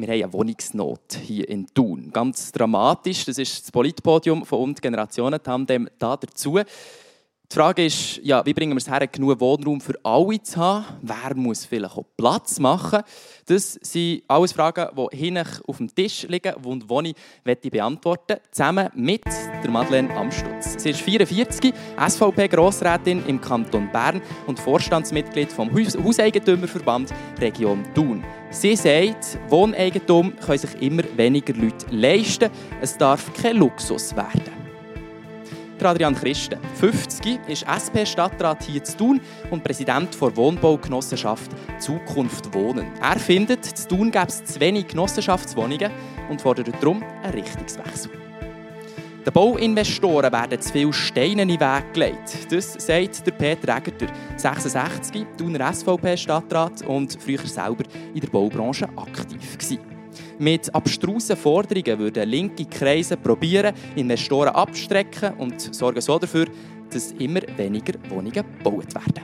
wir haben eine Wohnungsnot hier in Thun. Ganz dramatisch. Das ist das Politpodium von Und Generationen Tandem da dazu. Die Frage ist, ja, wie bringen wir es her, genug Wohnraum für alle zu haben? Wer muss vielleicht auch Platz machen? Das sind alles Fragen, die hinten auf dem Tisch liegen und die ich beantworten möchte, zusammen mit der Madeleine Amstutz. Sie ist 44, SVP-Grossrätin im Kanton Bern und Vorstandsmitglied vom Hauseigentümerverband Region Thun. Sie sagt, Wohneigentum können sich immer weniger Leute leisten. Es darf kein Luxus werden. Adrian Christen, 50, ist SP-Stadtrat hier zu Thun und Präsident der Wohnbaugenossenschaft Zukunft Wohnen. Er findet, zu Thun gäbe es zu wenig Genossenschaftswohnungen und fordert darum einen Richtungswechsel. Den Bauinvestoren werden zu viele Steine in den Weg gelegt. Das sagt der Peter Egerter, 66, Thuner SVP-Stadtrat und früher selber in der Baubranche aktiv gewesen. Mit abstrusen Forderungen würden linke Kreise probieren, Investoren abstrecken und sorgen so dafür, dass immer weniger Wohnungen gebaut werden.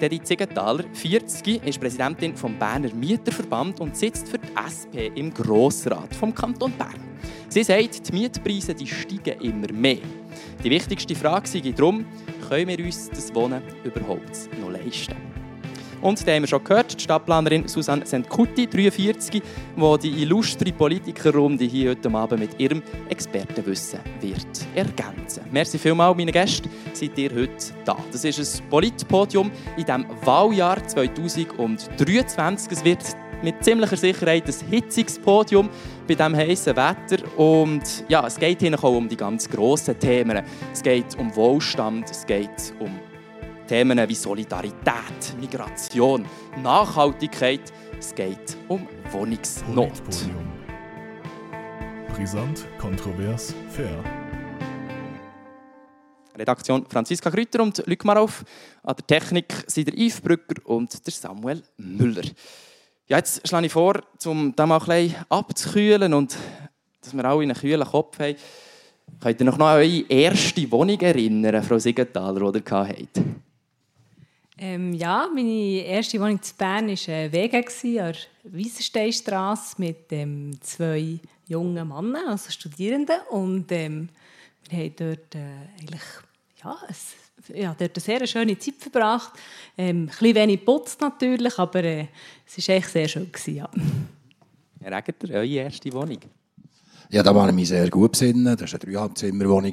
Dedi Ziegenthaler, 40, ist Präsidentin des Berner Mieterverband und sitzt für die SP im Grossrat vom Kanton Bern. Sie sagt, die Mietpreise die steigen immer mehr. Die wichtigste Frage sei darum, können wir uns das Wohnen überhaupt noch leisten? Und da haben wir schon gehört, die Stadtplanerin Susanne Sentkutti, 43, die die illustre Politikerrunde hier heute Abend mit ihrem Expertenwissen wird ergänzen. Merci vielmals, meine Gäste, seid ihr heute da. Das ist ein Politpodium in diesem Wahljahr 2023. Es wird mit ziemlicher Sicherheit ein hitziges Podium bei diesem heißen Wetter. Und ja, es geht hier auch um die ganz grossen Themen. Es geht um Wohlstand, es geht um Themen wie Solidarität, Migration, Nachhaltigkeit. Es geht um Wohnungsnot. Brisant, kontrovers, fair. Redaktion Franziska Grüter und Luc Marov. An der Technik sind der Yves Brücker und der Samuel Müller. Ja, jetzt schlage ich vor, um das mal ein bisschen abzukühlen und dass wir alle einen kühlen Kopf haben. Könnt ihr noch an eure erste Wohnung erinnern, Frau Siegenthaler, die ihr hattet? Ähm, ja, meine erste Wohnung in Bern war ein Wege an der Wiesensteinstrasse mit ähm, zwei jungen Männern, also Studierenden. Und ähm, wir haben dort äh, eigentlich ja, ein, ja, dort eine sehr schöne Zeit verbracht. Ähm, ein bisschen wenig putzt natürlich, aber äh, es war echt sehr schön. Gewesen, ja. Herr Egeter, eure erste Wohnung? Ja, da war ich mich sehr gut besinnen. Das war eine Dreieinhalbzimmerwohnung.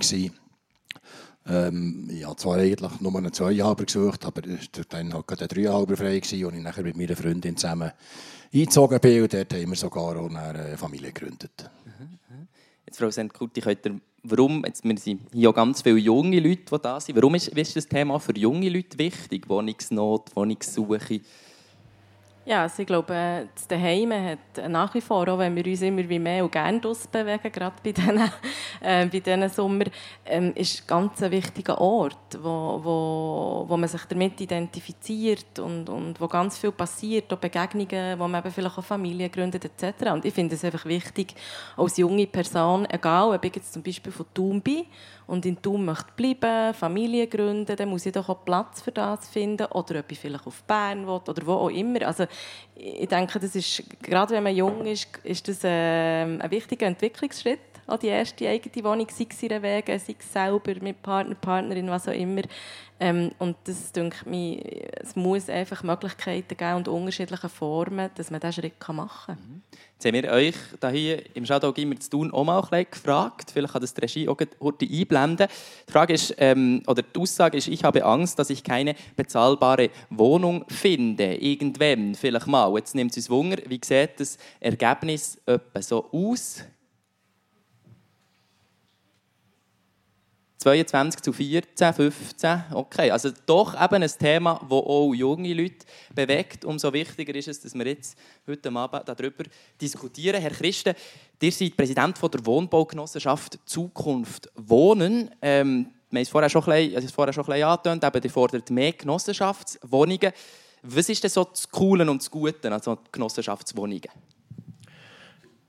Ähm, ich habe zwar eigentlich nur einen Zweihalber gesucht, aber dann war gerade ein Dreihalber frei, und ich nachher mit meiner Freundin zusammen eingezogen bin. Und dort haben wir sogar auch eine Familie gegründet. Jetzt, Frau Sentkuti, könnt ihr, warum, jetzt, wir sind hier ganz viele junge Leute, die da sind. Warum ist, ist das Thema für junge Leute wichtig? Wohnungsnot, Wohnungssuche? Ja, also ich glaube, das Daheim hat nach wie vor, auch wenn wir uns immer wie mehr und gerne draussen bewegen, gerade bei diesen, äh, bei diesen Sommer, ähm, ist ganz ein wichtiger Ort, wo, wo, wo man sich damit identifiziert und, und wo ganz viel passiert, auch Begegnungen, wo man eben vielleicht auch Familie gründet etc. Und ich finde es einfach wichtig, als junge Person, egal ob ich jetzt zum Beispiel von Thun bin und in Thun möchte bleiben, Familie gründen, dann muss ich doch auch Platz für das finden oder ob ich vielleicht auf Bern will oder wo auch immer. Also ich denke, das ist, gerade wenn man jung ist, ist das ein, äh, ein wichtiger Entwicklungsschritt an die erste eigene Wohnung, sei es ihre Wege, sei es selber mit Partner, Partnerin, was auch immer. Ähm, und das denke mir, es muss einfach Möglichkeiten geben und unterschiedliche Formen, dass man diesen Schritt machen kann. Mhm. Jetzt haben wir euch hier im Shadow immer zu tun auch mal ein gefragt. Vielleicht kann das die Regie auch heute einblenden. Die Frage ist, ähm, oder die Aussage ist, ich habe Angst, dass ich keine bezahlbare Wohnung finde. Irgendwann, vielleicht mal. Jetzt nimmt es uns Wunder, wie sieht das Ergebnis so aus? 22 zu 14, 15. Okay, also doch eben ein Thema, das auch junge Leute bewegt. Umso wichtiger ist es, dass wir jetzt heute Abend darüber diskutieren. Herr Christen, ihr seid Präsident der Wohnbaugenossenschaft Zukunft Wohnen. Ähm, wir haben es vorher schon ein bisschen, vorher schon ein bisschen angetönt, eben, ihr fordert mehr Genossenschaftswohnungen. Was ist denn so das Coole und das Gute an so Genossenschaftswohnungen?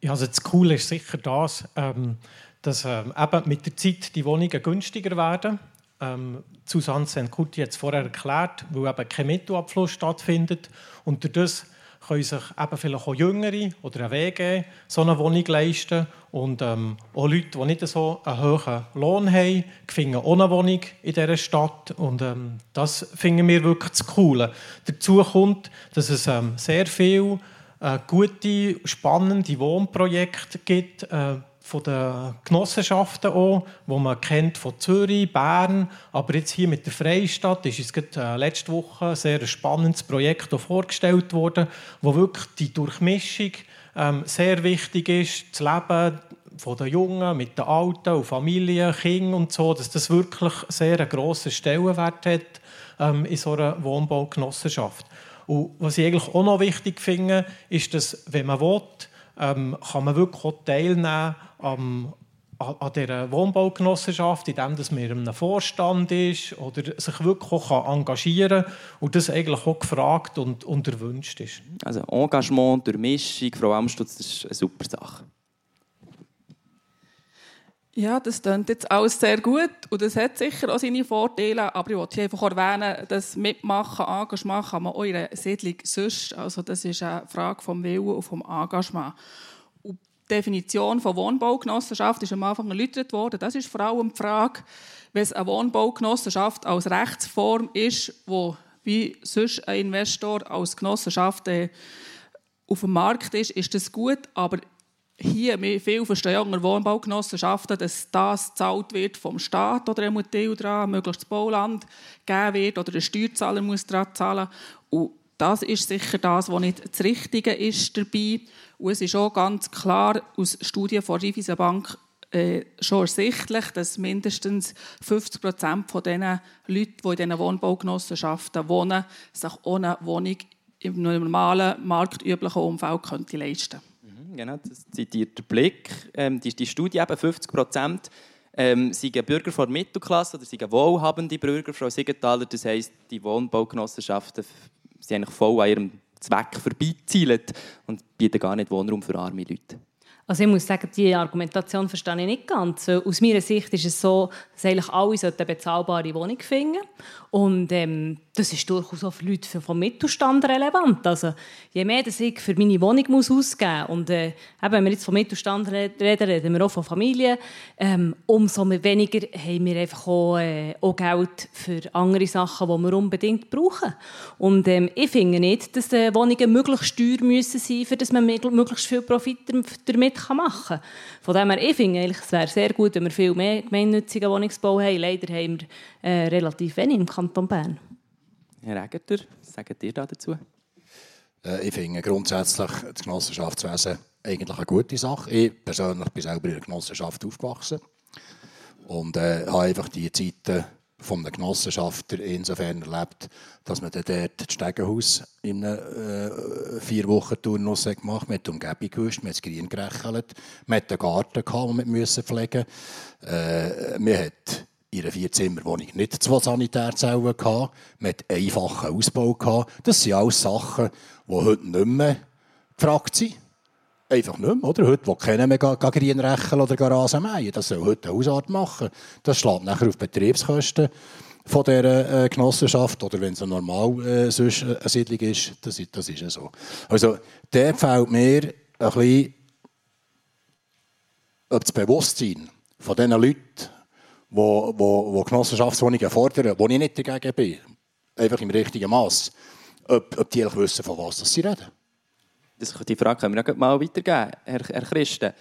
Ja, also das Coole ist sicher das, ähm, dass ähm, eben mit der Zeit die Wohnungen günstiger werden. Ähm, Susanne Senkuti hat es vorher erklärt, weil eben kein Mittelabfluss stattfindet. Und dadurch können sich eben vielleicht auch Jüngere oder ein WG so eine Wohnung leisten. Und ähm, auch Leute, die nicht so einen hohen Lohn haben, finden auch eine Wohnung in dieser Stadt. Und ähm, das finden wir wirklich das Coole. Dazu kommt, dass es ähm, sehr viele äh, gute, spannende Wohnprojekte gibt, äh, von den Genossenschaften auch, wo man kennt von Zürich, Bern, aber jetzt hier mit der Freistadt ist es gerade, äh, letzte Woche ein sehr spannendes Projekt vorgestellt worden, wo wirklich die Durchmischung ähm, sehr wichtig ist, das Leben von den Jungen mit den Alten und Familien, Kindern und so, dass das wirklich sehr einen grossen Stellenwert hat ähm, in so einer Wohnbaugenossenschaft. Und was ich eigentlich auch noch wichtig finde, ist, dass wenn man will, ähm, kann man wirklich auch teilnehmen am, an dieser Wohnbaugenossenschaft, indem man in einem Vorstand ist oder sich wirklich auch engagieren kann und das eigentlich auch gefragt und, und erwünscht ist. Also Engagement, Durchmischung, Frau Amstutz, das ist eine super Sache. Ja, das klingt jetzt alles sehr gut und das hat sicher auch seine Vorteile, aber ich wollte einfach erwähnen, dass Mitmachen, Engagement kann man einer Siedlung sonst. Also das ist eine Frage vom Willen und vom Engagement. Und die Definition von Wohnbaugenossenschaft ist am Anfang erläutert worden. Das ist vor allem die Frage, wenn es eine Wohnbaugenossenschaft als Rechtsform ist, wo wie sonst ein Investor als Genossenschaft äh, auf dem Markt ist, ist das gut, aber hier viel verstehen unter Wohnbaugenossenschaften, dass das gezahlt wird vom Staat oder ein Teil daran, möglichst das Bauland gegeben wird oder der Steuerzahler muss daran zahlen. Und das ist sicher das, was nicht das Richtige ist dabei. Und es ist auch ganz klar aus Studien von Raiffeisen Bank äh, schon ersichtlich, dass mindestens 50 Prozent von den Leuten, die in diesen Wohnbaugenossenschaften wohnen, sich ohne Wohnung im normalen, marktüblichen Umfeld leisten könnten genau, das zitiert der Blick. Ähm, die, die Studie eben 50 Prozent ähm, sind Bürger von der Mittelklasse oder sind wohlhabende Bürger, Frau Siegenthaler. Das heisst, die Wohnbaugenossenschaften sind eigentlich voll an ihrem Zweck vorbeizielt und bieten gar nicht Wohnraum für arme Leute. Also ich muss sagen, diese Argumentation verstehe ich nicht ganz. Aus meiner Sicht ist es so, dass eigentlich alle eine bezahlbare Wohnung finden und ähm, das ist durchaus auch für Leute vom Mittelstand relevant. Also, je mehr dass ich für meine Wohnung muss ausgeben muss, und äh, wenn wir jetzt vom Mittelstand reden, reden wir auch von Familien, ähm, umso weniger haben wir einfach auch, äh, auch, Geld für andere Sachen, die wir unbedingt brauchen. Und ähm, ich finde nicht, dass äh, Wohnungen möglichst teuer müssen sein für dass man möglichst viel Profit damit machen kann. Von dem her, ich finde es wäre sehr gut, wenn wir viel mehr gemeinnützigen Wohnungsbau haben. Leider haben wir äh, relativ wenig im Kanton Bern. Herr Egerter, sagt ihr dazu? Äh, ich finde grundsätzlich das Genossenschaftswesen eigentlich eine gute Sache. Ich persönlich bin selber in einer Genossenschaft aufgewachsen und äh, habe einfach die Zeiten von einem Genossenschafter insofern erlebt, dass man dort das Stegenhaus in einem äh, vier Wochen Turnus gemacht hat, mit Umgebung gewusst, man hat das Grün gerechelt, man hat einen Garten gehabt, den man pflegen musste. Äh, man hat in einer Vierzimmerwohnung nicht zwei Sanitärzellen gehabt. Man hat einfachen Ausbau gehabt. Das sind alles Sachen, die heute nicht mehr gefragt sind. Einfach nicht mehr, oder? Heute will keiner mehr Grün rächeln oder Rasen mähen. Das soll heute eine Hausart machen. Das schlägt nachher auf Betriebskosten von dieser äh, Genossenschaft oder wenn es ein normal äh, sonst eine Siedlung ist, das, das ist ja so. Also, der fällt mir ein bisschen das Bewusstsein von diesen Leuten, wo, wo, wo Genossenschaftswohnungen fordern, wo ich nicht dagegen bin, einfach im richtigen Maß, ob, ob die wissen, von was sie reden. Das, die Frage können wir noch mal weitergeben, Herr, Herr Christen.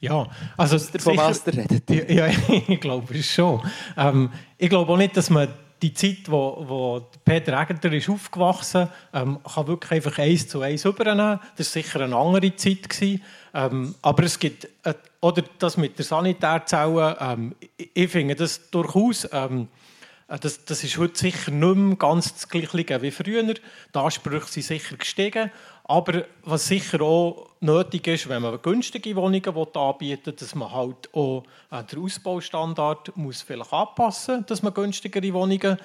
Ja, also von was ihr redet. Ja, ich glaube schon. Ähm, ich glaube auch nicht, dass man die Zeit, wo, wo Peter Egger ist aufgewachsen ähm, kann wirklich einfach eins zu eins übernehmen. Das war sicher eine andere Zeit. Gewesen. Ähm, aber es gibt, äh, oder das mit der Sanitärzelle, ähm, ich, ich, finde das durchaus, ähm, äh, das, das ist heute sicher nicht mehr ganz das Gleiche wie früher. Die Ansprüche sind sicher gestiegen. Aber was sicher auch nötig ist, wenn man günstige Wohnungen anbieten will, dass man halt auch äh, den Ausbaustandard muss vielleicht anpassen muss, dass man günstigere Wohnungen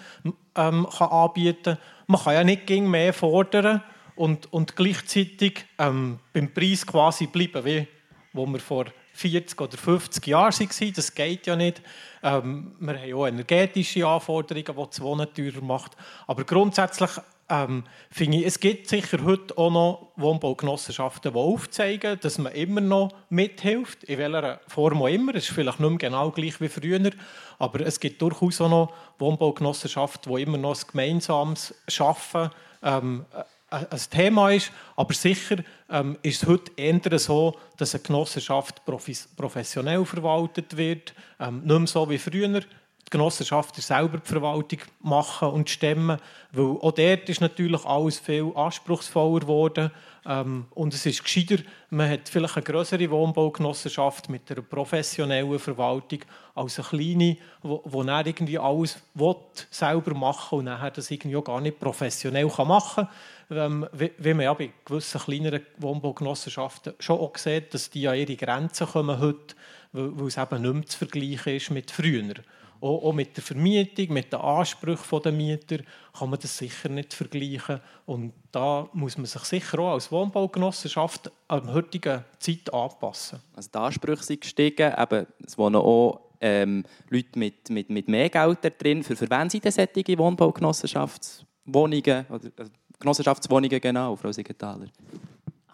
ähm, kann anbieten kann. Man kann ja nicht mehr fordern und, und gleichzeitig ähm, beim Preis quasi bleiben, wie wo wir vor 40 oder 50 Jahren waren. Das geht ja nicht. Ähm, wir haben auch energetische Anforderungen, die das Wohnen teurer macht. Aber grundsätzlich ähm, finde ich, es gibt sicher heute auch noch Wohnbaugenossenschaften, die aufzeigen, dass man immer noch mithilft, in welcher Form auch immer. Es ist vielleicht nicht mehr genau gleich wie früher, aber es gibt durchaus auch noch Wohnbaugenossenschaften, die immer noch ein gemeinsames Schaffen ähm, ein Thema ist. Aber sicher ähm, ist es heute eher so, dass eine Genossenschaft professionell verwaltet wird, ähm, nicht mehr so wie früher die Genossenschaften selber die Verwaltung machen und stemmen, weil auch dort ist natürlich alles viel anspruchsvoller geworden ähm, und es ist gescheiter, man hat vielleicht eine größere Wohnbaugenossenschaft mit einer professionellen Verwaltung als eine kleine, wo, wo dann irgendwie alles will, selber machen und nachher das irgendwie auch gar nicht professionell machen kann. Ähm, wie, wie, man ja bei gewissen kleineren Wohnbaugenossenschaften schon auch sieht, dass die an ihre Grenzen kommen heute, weil, weil es eben nicht mehr zu vergleichen ist mit früher. Auch, auch, mit der Vermietung, mit den Ansprüchen der Mieter kann man das sicher nicht vergleichen. Und da muss man sich sicher auch als Wohnbaugenossenschaft an heutigen Zeit anpassen. Also die Ansprüche sind gestiegen, eben, es wohnen auch ähm, Leute mit, mit, mit mehr Geld da drin. Für, für wen sind denn solche Wohnbaugenossenschaftswohnungen, oder äh, Genossenschaftswohnungen genau, Frau Siegenthaler?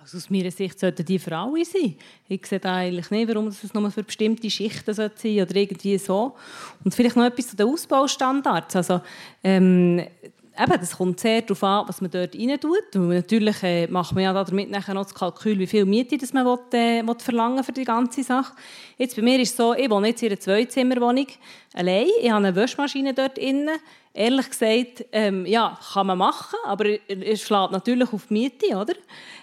Also aus meiner Sicht sollten die für alle sein. Ich sehe eigentlich nicht, warum es nur für bestimmte Schichten sein sollte oder irgendwie so. Und vielleicht noch etwas zu den Ausbaustandards. Also, ähm, eben, das kommt sehr darauf an, was man dort rein tut. natürlich äh, macht man ja damit nachher noch das Kalkül, wie viel Miete das man will, äh, will verlangen für die ganze Sache. Jetzt bei mir ist es so, ich wohne jetzt in einer Zweizimmerwohnung allein. Ich habe eine Waschmaschine dort innen ehrlich gesagt, ähm, ja, kann man machen, aber es schlägt natürlich auf die Miete, oder?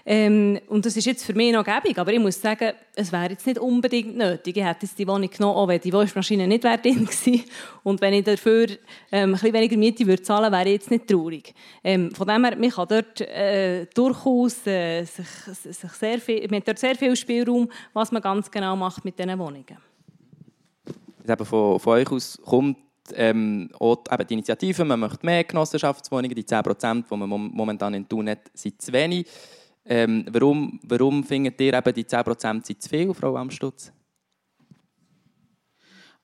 Ähm, und das ist jetzt für mich noch gäbig, aber ich muss sagen, es wäre jetzt nicht unbedingt nötig. Ich hätte jetzt die Wohnung genommen, auch wenn die Waschmaschine nicht drin gewesen. Und wenn ich dafür ähm, ein bisschen weniger Miete würde zahlen, wäre ich jetzt nicht traurig. Ähm, von dem her, man kann dort äh, durchaus äh, sich, sich sehr viel, man dort sehr viel Spielraum, was man ganz genau macht mit diesen Wohnungen. Eben von, von euch aus kommt ähm, auch eben die Initiative, man möchte mehr Genossenschaftswohnungen, die 10 Prozent, die man momentan in Thun hat, sind zu wenig. Ähm, warum, warum findet ihr eben die 10 Prozent zu viel, Frau Amstutz?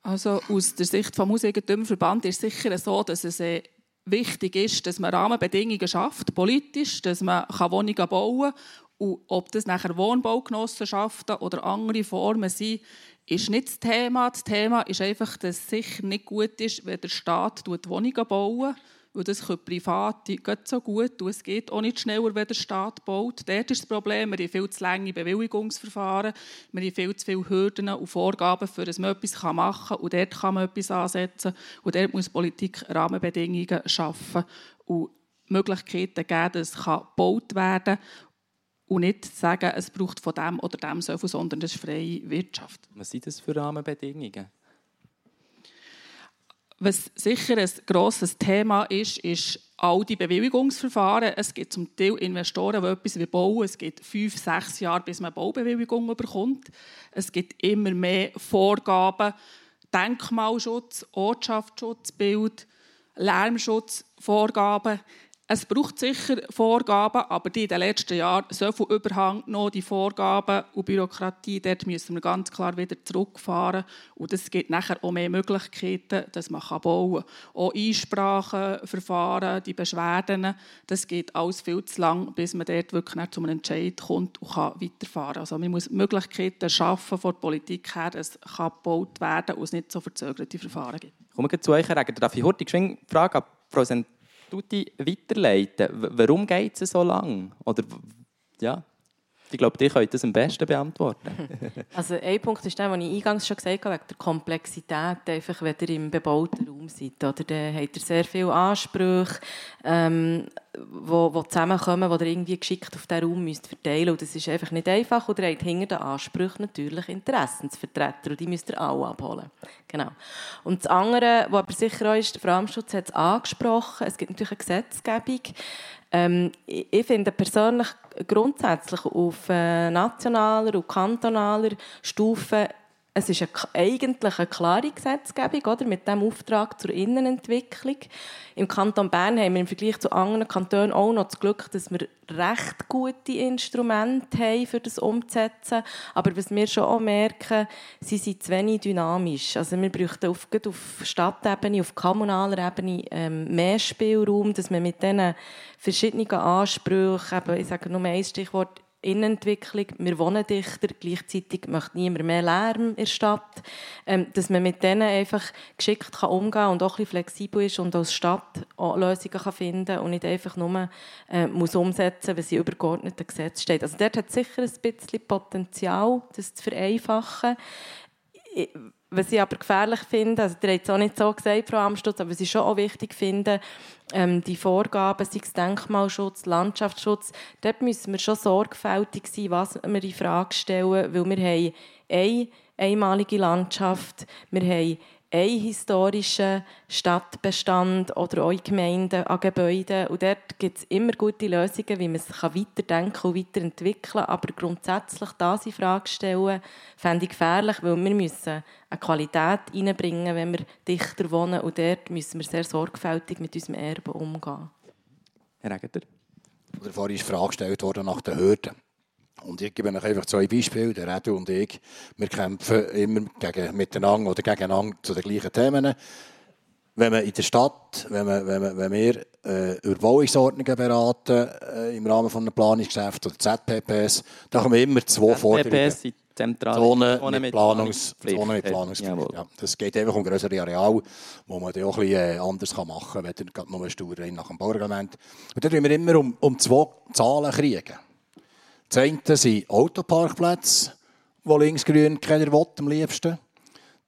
Also aus der Sicht des Hauseigentümerverband ist es sicher so, dass es äh, wichtig ist, dass man Rahmenbedingungen schafft, politisch, dass man Wohnungen bauen kann. Und ob das nachher Wohnbaugenossenschaften oder andere Formen sind, ist nicht das Thema. Das Thema ist einfach, dass es sicher nicht gut ist, wenn der Staat Wohnungen baut. Weil das können Private geht so gut und es geht auch nicht schneller, wenn der Staat baut. Dort ist das Problem, wir haben viel zu lange Bewilligungsverfahren, wir haben viel zu viele Hürden und Vorgaben, für dass man etwas machen kann und dort kann man etwas ansetzen und dort muss Politik Rahmenbedingungen schaffen und Möglichkeiten geben, dass es gebaut werden kann und nicht sagen, es braucht von dem oder dem so viel, sondern es ist freie Wirtschaft. Was sind das für Rahmenbedingungen? Was sicher ein grosses Thema ist, ist all die Bewilligungsverfahren. Es gibt zum Teil Investoren, die etwas bauen Es gibt fünf, sechs Jahre, bis man Baubewilligung bekommt. Es gibt immer mehr Vorgaben, Denkmalschutz, Ortschaftsschutz, Bild, Lärmschutzvorgaben. Es braucht sicher Vorgaben, aber die in den letzten Jahren so viel Überhang noch die Vorgaben und Bürokratie, dort müssen wir ganz klar wieder zurückfahren. Und es gibt nachher auch mehr Möglichkeiten, dass man bauen kann. Auch Einsprachen, Verfahren, die Beschwerden, das geht alles viel zu lang, bis man dort wirklich zu einem Entscheid kommt und kann weiterfahren kann. Also man muss Möglichkeiten schaffen von der Politik her, dass es gebaut werden kann und es nicht so verzögerte Verfahren gibt. Kommen wir zu euch, Herr Darf ich heute die Frage an Frau Tuti weiterleiten. Warum geht es so lang? Oder ja, ich glaube, die könnt das am besten beantworten. also ein Punkt ist der, den ich eingangs schon gesagt habe, wegen der Komplexität, einfach, wenn ihr im bebauten Raum seid. Oder? Dann habt ihr sehr viele Ansprüche, ähm, zusammenkommen, die ihr irgendwie geschickt auf diesen Raum müsst verteilen müsst. Das ist einfach nicht einfach. Und ihr habt hinter den Ansprüchen natürlich Interessensvertreter und die müsst ihr alle abholen. Genau. Und das andere, was aber sicher auch ist, der Framschutz hat es angesprochen, es gibt natürlich eine Gesetzgebung, ähm, ich finde persönlich grundsätzlich auf äh, nationaler und kantonaler Stufe es ist eine, eigentlich eine klare Gesetzgebung oder, mit dem Auftrag zur Innenentwicklung. Im Kanton Bern haben wir im Vergleich zu anderen Kantonen auch noch das Glück, dass wir recht gute Instrumente haben, für das umzusetzen. Aber was wir schon auch merken, sie sind zu wenig dynamisch. Also wir bräuchten auf, auf Stadtebene, auf kommunaler Ebene ähm, mehr Spielraum, dass man mit diesen verschiedenen Ansprüchen, eben, ich sage nur ein Stichwort, Innenentwicklung, wir wohnen dichter, gleichzeitig möchte niemand mehr Lärm in der Stadt, ähm, dass man mit denen einfach geschickt kann umgehen kann und auch ein bisschen flexibel ist und als Stadt auch Lösungen kann finden und nicht einfach nur äh, muss umsetzen, wenn sie übergeordneten Gesetz steht. Also dort hat sicher ein bisschen Potenzial, das zu vereinfachen. Was ich aber gefährlich finde, also ihr habt es auch nicht so gesagt, Frau Amstutz, aber was ich schon auch wichtig finde, ähm, die Vorgaben, sei es Denkmalschutz, Landschaftsschutz, dort müssen wir schon sorgfältig sein, was wir in Frage stellen, weil wir haben eine einmalige Landschaft, wir haben einen historischen Stadtbestand oder auch Gemeinden an Gebäuden. Und dort gibt es immer gute Lösungen, wie man es weiterdenken und weiterentwickeln kann. Aber grundsätzlich das in Frage stellen, fände ich gefährlich, weil wir müssen eine Qualität reinbringen, wenn wir dichter wohnen. Und dort müssen wir sehr sorgfältig mit unserem Erbe umgehen. Herr Regeter? Oder vorhin ist die Frage gestellt worden nach den Hürden. Und ich gebe euch einfach zwei Beispiele. Der Redu und ich, wir kämpfen immer gegen, miteinander oder gegeneinander zu den gleichen Themen. Wenn man in der Stadt, wenn, man, wenn, man, wenn wir äh, über Bauungsordnungen beraten, äh, im Rahmen von einem Planungsgeschäft oder ZPPs, da haben wir immer zwei Forderungen. ZPPs zentrale Zone, Zone mit, Planungs, Zone mit Planungspflicht. Ja. Das geht einfach um größere Areal, wo man dann auch ein bisschen äh, anders machen kann, wenn man nur stur nach dem Baureglement. Und da kriegen wir immer um, um zwei Zahlen kriegen. Das eine sind Autoparkplätze, die linksgrün keiner will, am liebsten.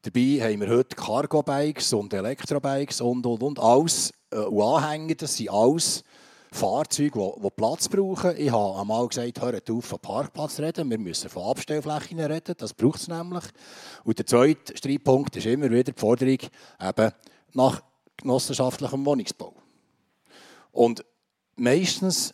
Dabei haben wir heute Cargo-Bikes und Elektrobikes und, und, und. Alles äh, und Anhänger, das sind alles Fahrzeuge, die, Platz brauchen. Ich habe einmal gesagt, hört auf, von Parkplatz reden. Wir müssen von Abstellflächen reden. Das braucht es nämlich. Und der zweite Streitpunkt ist immer wieder die Forderung eben nach genossenschaftlichem Wohnungsbau. Und meistens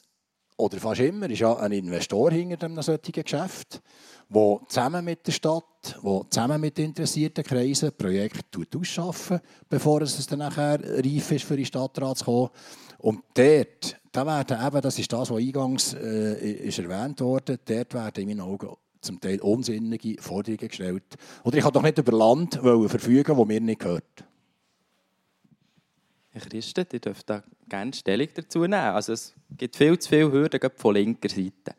oder fast immer ist ja ein Investor hinter einem solchen Geschäft, der zusammen mit der Stadt, der zusammen mit interessierten Kreisen Projekte ausschaffen, bevor es dann nachher reif ist, für die Stadtrat zu kommen. Und dort, da werden eben, das ist das, was eingangs äh, ist erwähnt wurde, dort werden in meinen Augen zum Teil unsinnige Forderungen gestellt. Oder ich kann doch nicht über Land verfügen, das mir nicht gehört. Herr Christen, ihr dürft da gerne Stellung dazu nehmen. Also es gibt viel zu viele Hürden von linker Seite.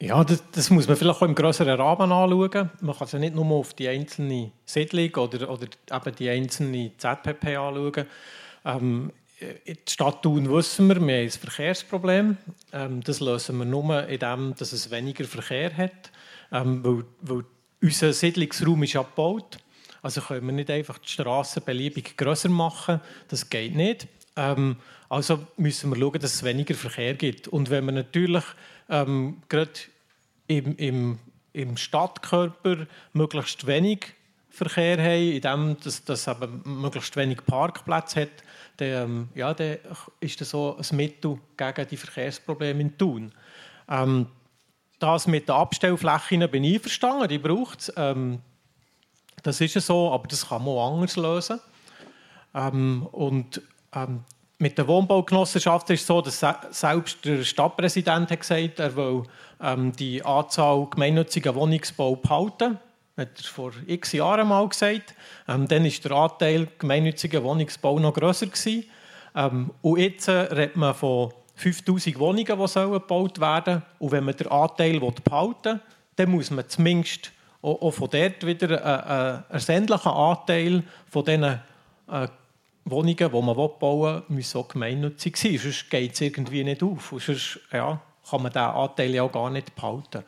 Ja, das, das, muss man vielleicht auch im größeren Rahmen anschauen. Man kann es ja nicht nur auf die einzelne Siedlung oder, oder eben die einzelne ZPP anschauen. Ähm, in der Stadt Thun wissen wir, wir haben ein Verkehrsproblem. Ähm, das lösen wir nur, indem dass es weniger Verkehr hat. Ähm, weil, weil unser Siedlungsraum ist abgebaut. Also können wir nicht einfach die Straßen beliebig größer machen. Das geht nicht. Ähm, also müssen wir schauen, dass es weniger Verkehr gibt. Und wenn wir natürlich ähm, gerade im, im, im Stadtkörper möglichst wenig Verkehr haben, indem dass, dass eben möglichst wenig Parkplätze hat, dann, ähm, ja, dann ist das so ein Mittel gegen die Verkehrsprobleme in Thun. Ähm, das mit den Abstellflächen bin ich einverstanden, die braucht es. Ähm, das ist so, aber das kann man auch anders lösen. Ähm, und ähm, mit der Wohnbaugenossenschaft ist es so, dass selbst der Stadtpräsident hat gesagt, er will ähm, die Anzahl gemeinnütziger Wohnungsbau behalten. Hat er vor x Jahren mal gesagt. Ähm, dann war der Anteil gemeinnütziger Wohnungsbau noch grösser. Gewesen. Ähm, und jetzt äh, redet man von 5000 Wohnungen, die sollen gebaut werden Und wenn man den Anteil behalten will, dann muss man zumindest auch, von dort wieder ein, ein ersändlicher Anteil von diesen äh, Wohnungen, die man bauen will, muss auch gemeinnützig sein. Sonst geht es irgendwie nicht auf. Sonst ja, kann man diesen Anteil ja auch gar nicht behalten.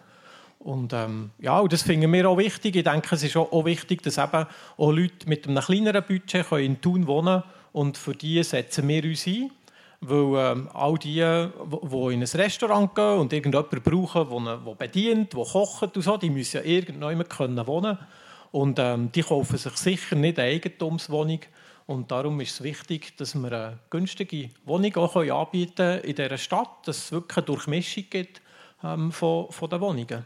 Und, ähm, ja, und das finden wir auch wichtig. Ich denke, es ist auch wichtig, dass eben auch Leute mit einem kleineren Budget in Thun wohnen können. Und für die setzen wir uns ein. Weil ähm, all die, die in ein Restaurant gehen und irgendjemanden brauchen, der bedient, der kocht und so, die müssen ja irgendjemand können wohnen Und ähm, die kaufen sich sicher nicht eine Eigentumswohnung. Und darum ist es wichtig, dass wir eine günstige Wohnung auch anbieten können in dieser Stadt, dass es wirklich eine Durchmischung gibt ähm, von, von den Wohnungen.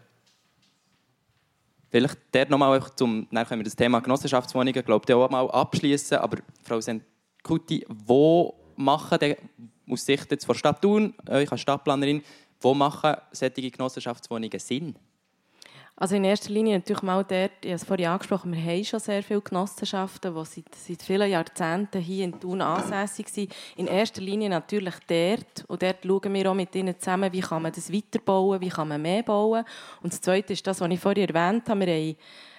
Vielleicht dort nochmal, zum, dann können wir das Thema Genossenschaftswohnungen glaube ich, auch mal abschließen. Aber Frau Senkuti, wo machen aus Sicht jetzt von Stadt Thun, euch als Stadtplanerin, wo machen solche Genossenschaftswohnungen Sinn? Also in erster Linie natürlich mal dort, ich habe es vorhin angesprochen, wir haben schon sehr viele Genossenschaften, die seit, seit vielen Jahrzehnten hier in Thun ansässig sind. In erster Linie natürlich dort. Und dort schauen wir auch mit ihnen zusammen, wie kann man das weiterbauen, wie kann man mehr bauen. Und das Zweite ist das, was ich vorhin erwähnt habe. Wir haben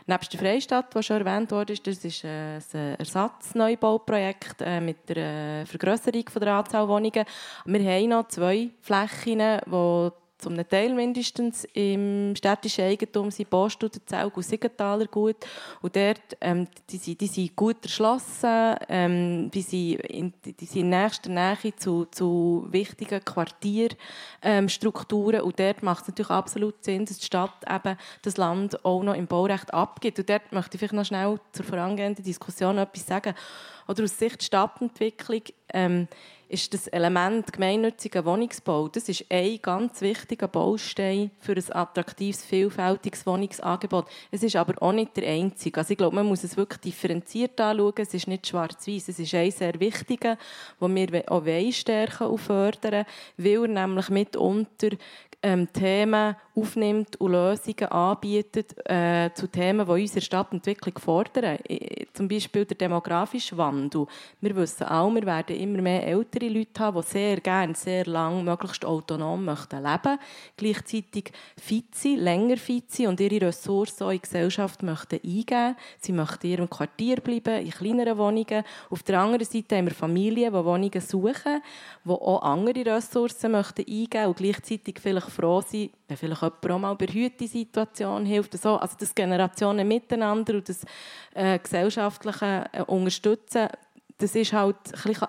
Nebst der Freistadt, die schon erwähnt wurde, das ist äh, ein Ersatzneubauprojekt äh, mit der äh, Vergrößerung der Anzahl Wohnungen. Wir haben noch zwei Flächen, die zum Teil mindestens im städtischen Eigentum sind Post und Zelg und Siegenthaler gut. Und dort, ähm, die, sind, die sind gut erschlossen, ähm, die, sind in, die sind in nächster Nähe zu, zu wichtigen Quartierstrukturen. Ähm, und dort macht es natürlich absolut Sinn, dass die Stadt eben das Land auch noch im Baurecht abgibt. Und dort möchte ich vielleicht noch schnell zur vorangehenden Diskussion etwas sagen. Oder aus Sicht der Stadtentwicklung ähm, ist das Element gemeinnütziger Wohnungsbau, das ist ein ganz wichtiger Baustein für ein attraktives, vielfältiges Wohnungsangebot. Es ist aber auch nicht der einzige. Also ich glaube, man muss es wirklich differenziert anschauen. Es ist nicht schwarz-weiß. Es ist ein sehr wichtiger, den wir auch stärken und fördern, weil er nämlich mitunter ähm, Themen aufnimmt und Lösungen anbietet äh, zu Themen, die unsere Stadtentwicklung fordern. Zum Beispiel der demografische Wandel. Wir wissen auch, wir werden immer mehr ältere Leute haben, die sehr gerne, sehr lang, möglichst autonom möchten leben gleichzeitig fit sind, länger fit sind und ihre Ressourcen in die Gesellschaft möchten eingeben. Sie möchten in ihrem Quartier bleiben, in kleineren Wohnungen. Auf der anderen Seite haben wir Familien, die Wohnungen suchen, die auch andere Ressourcen möchten eingeben und gleichzeitig vielleicht froh sind, wenn vielleicht jemand auch mal bei der Situation hilft. So, also das Generationen miteinander und das äh, gesellschaftliche äh, Unterstützen, das ist halt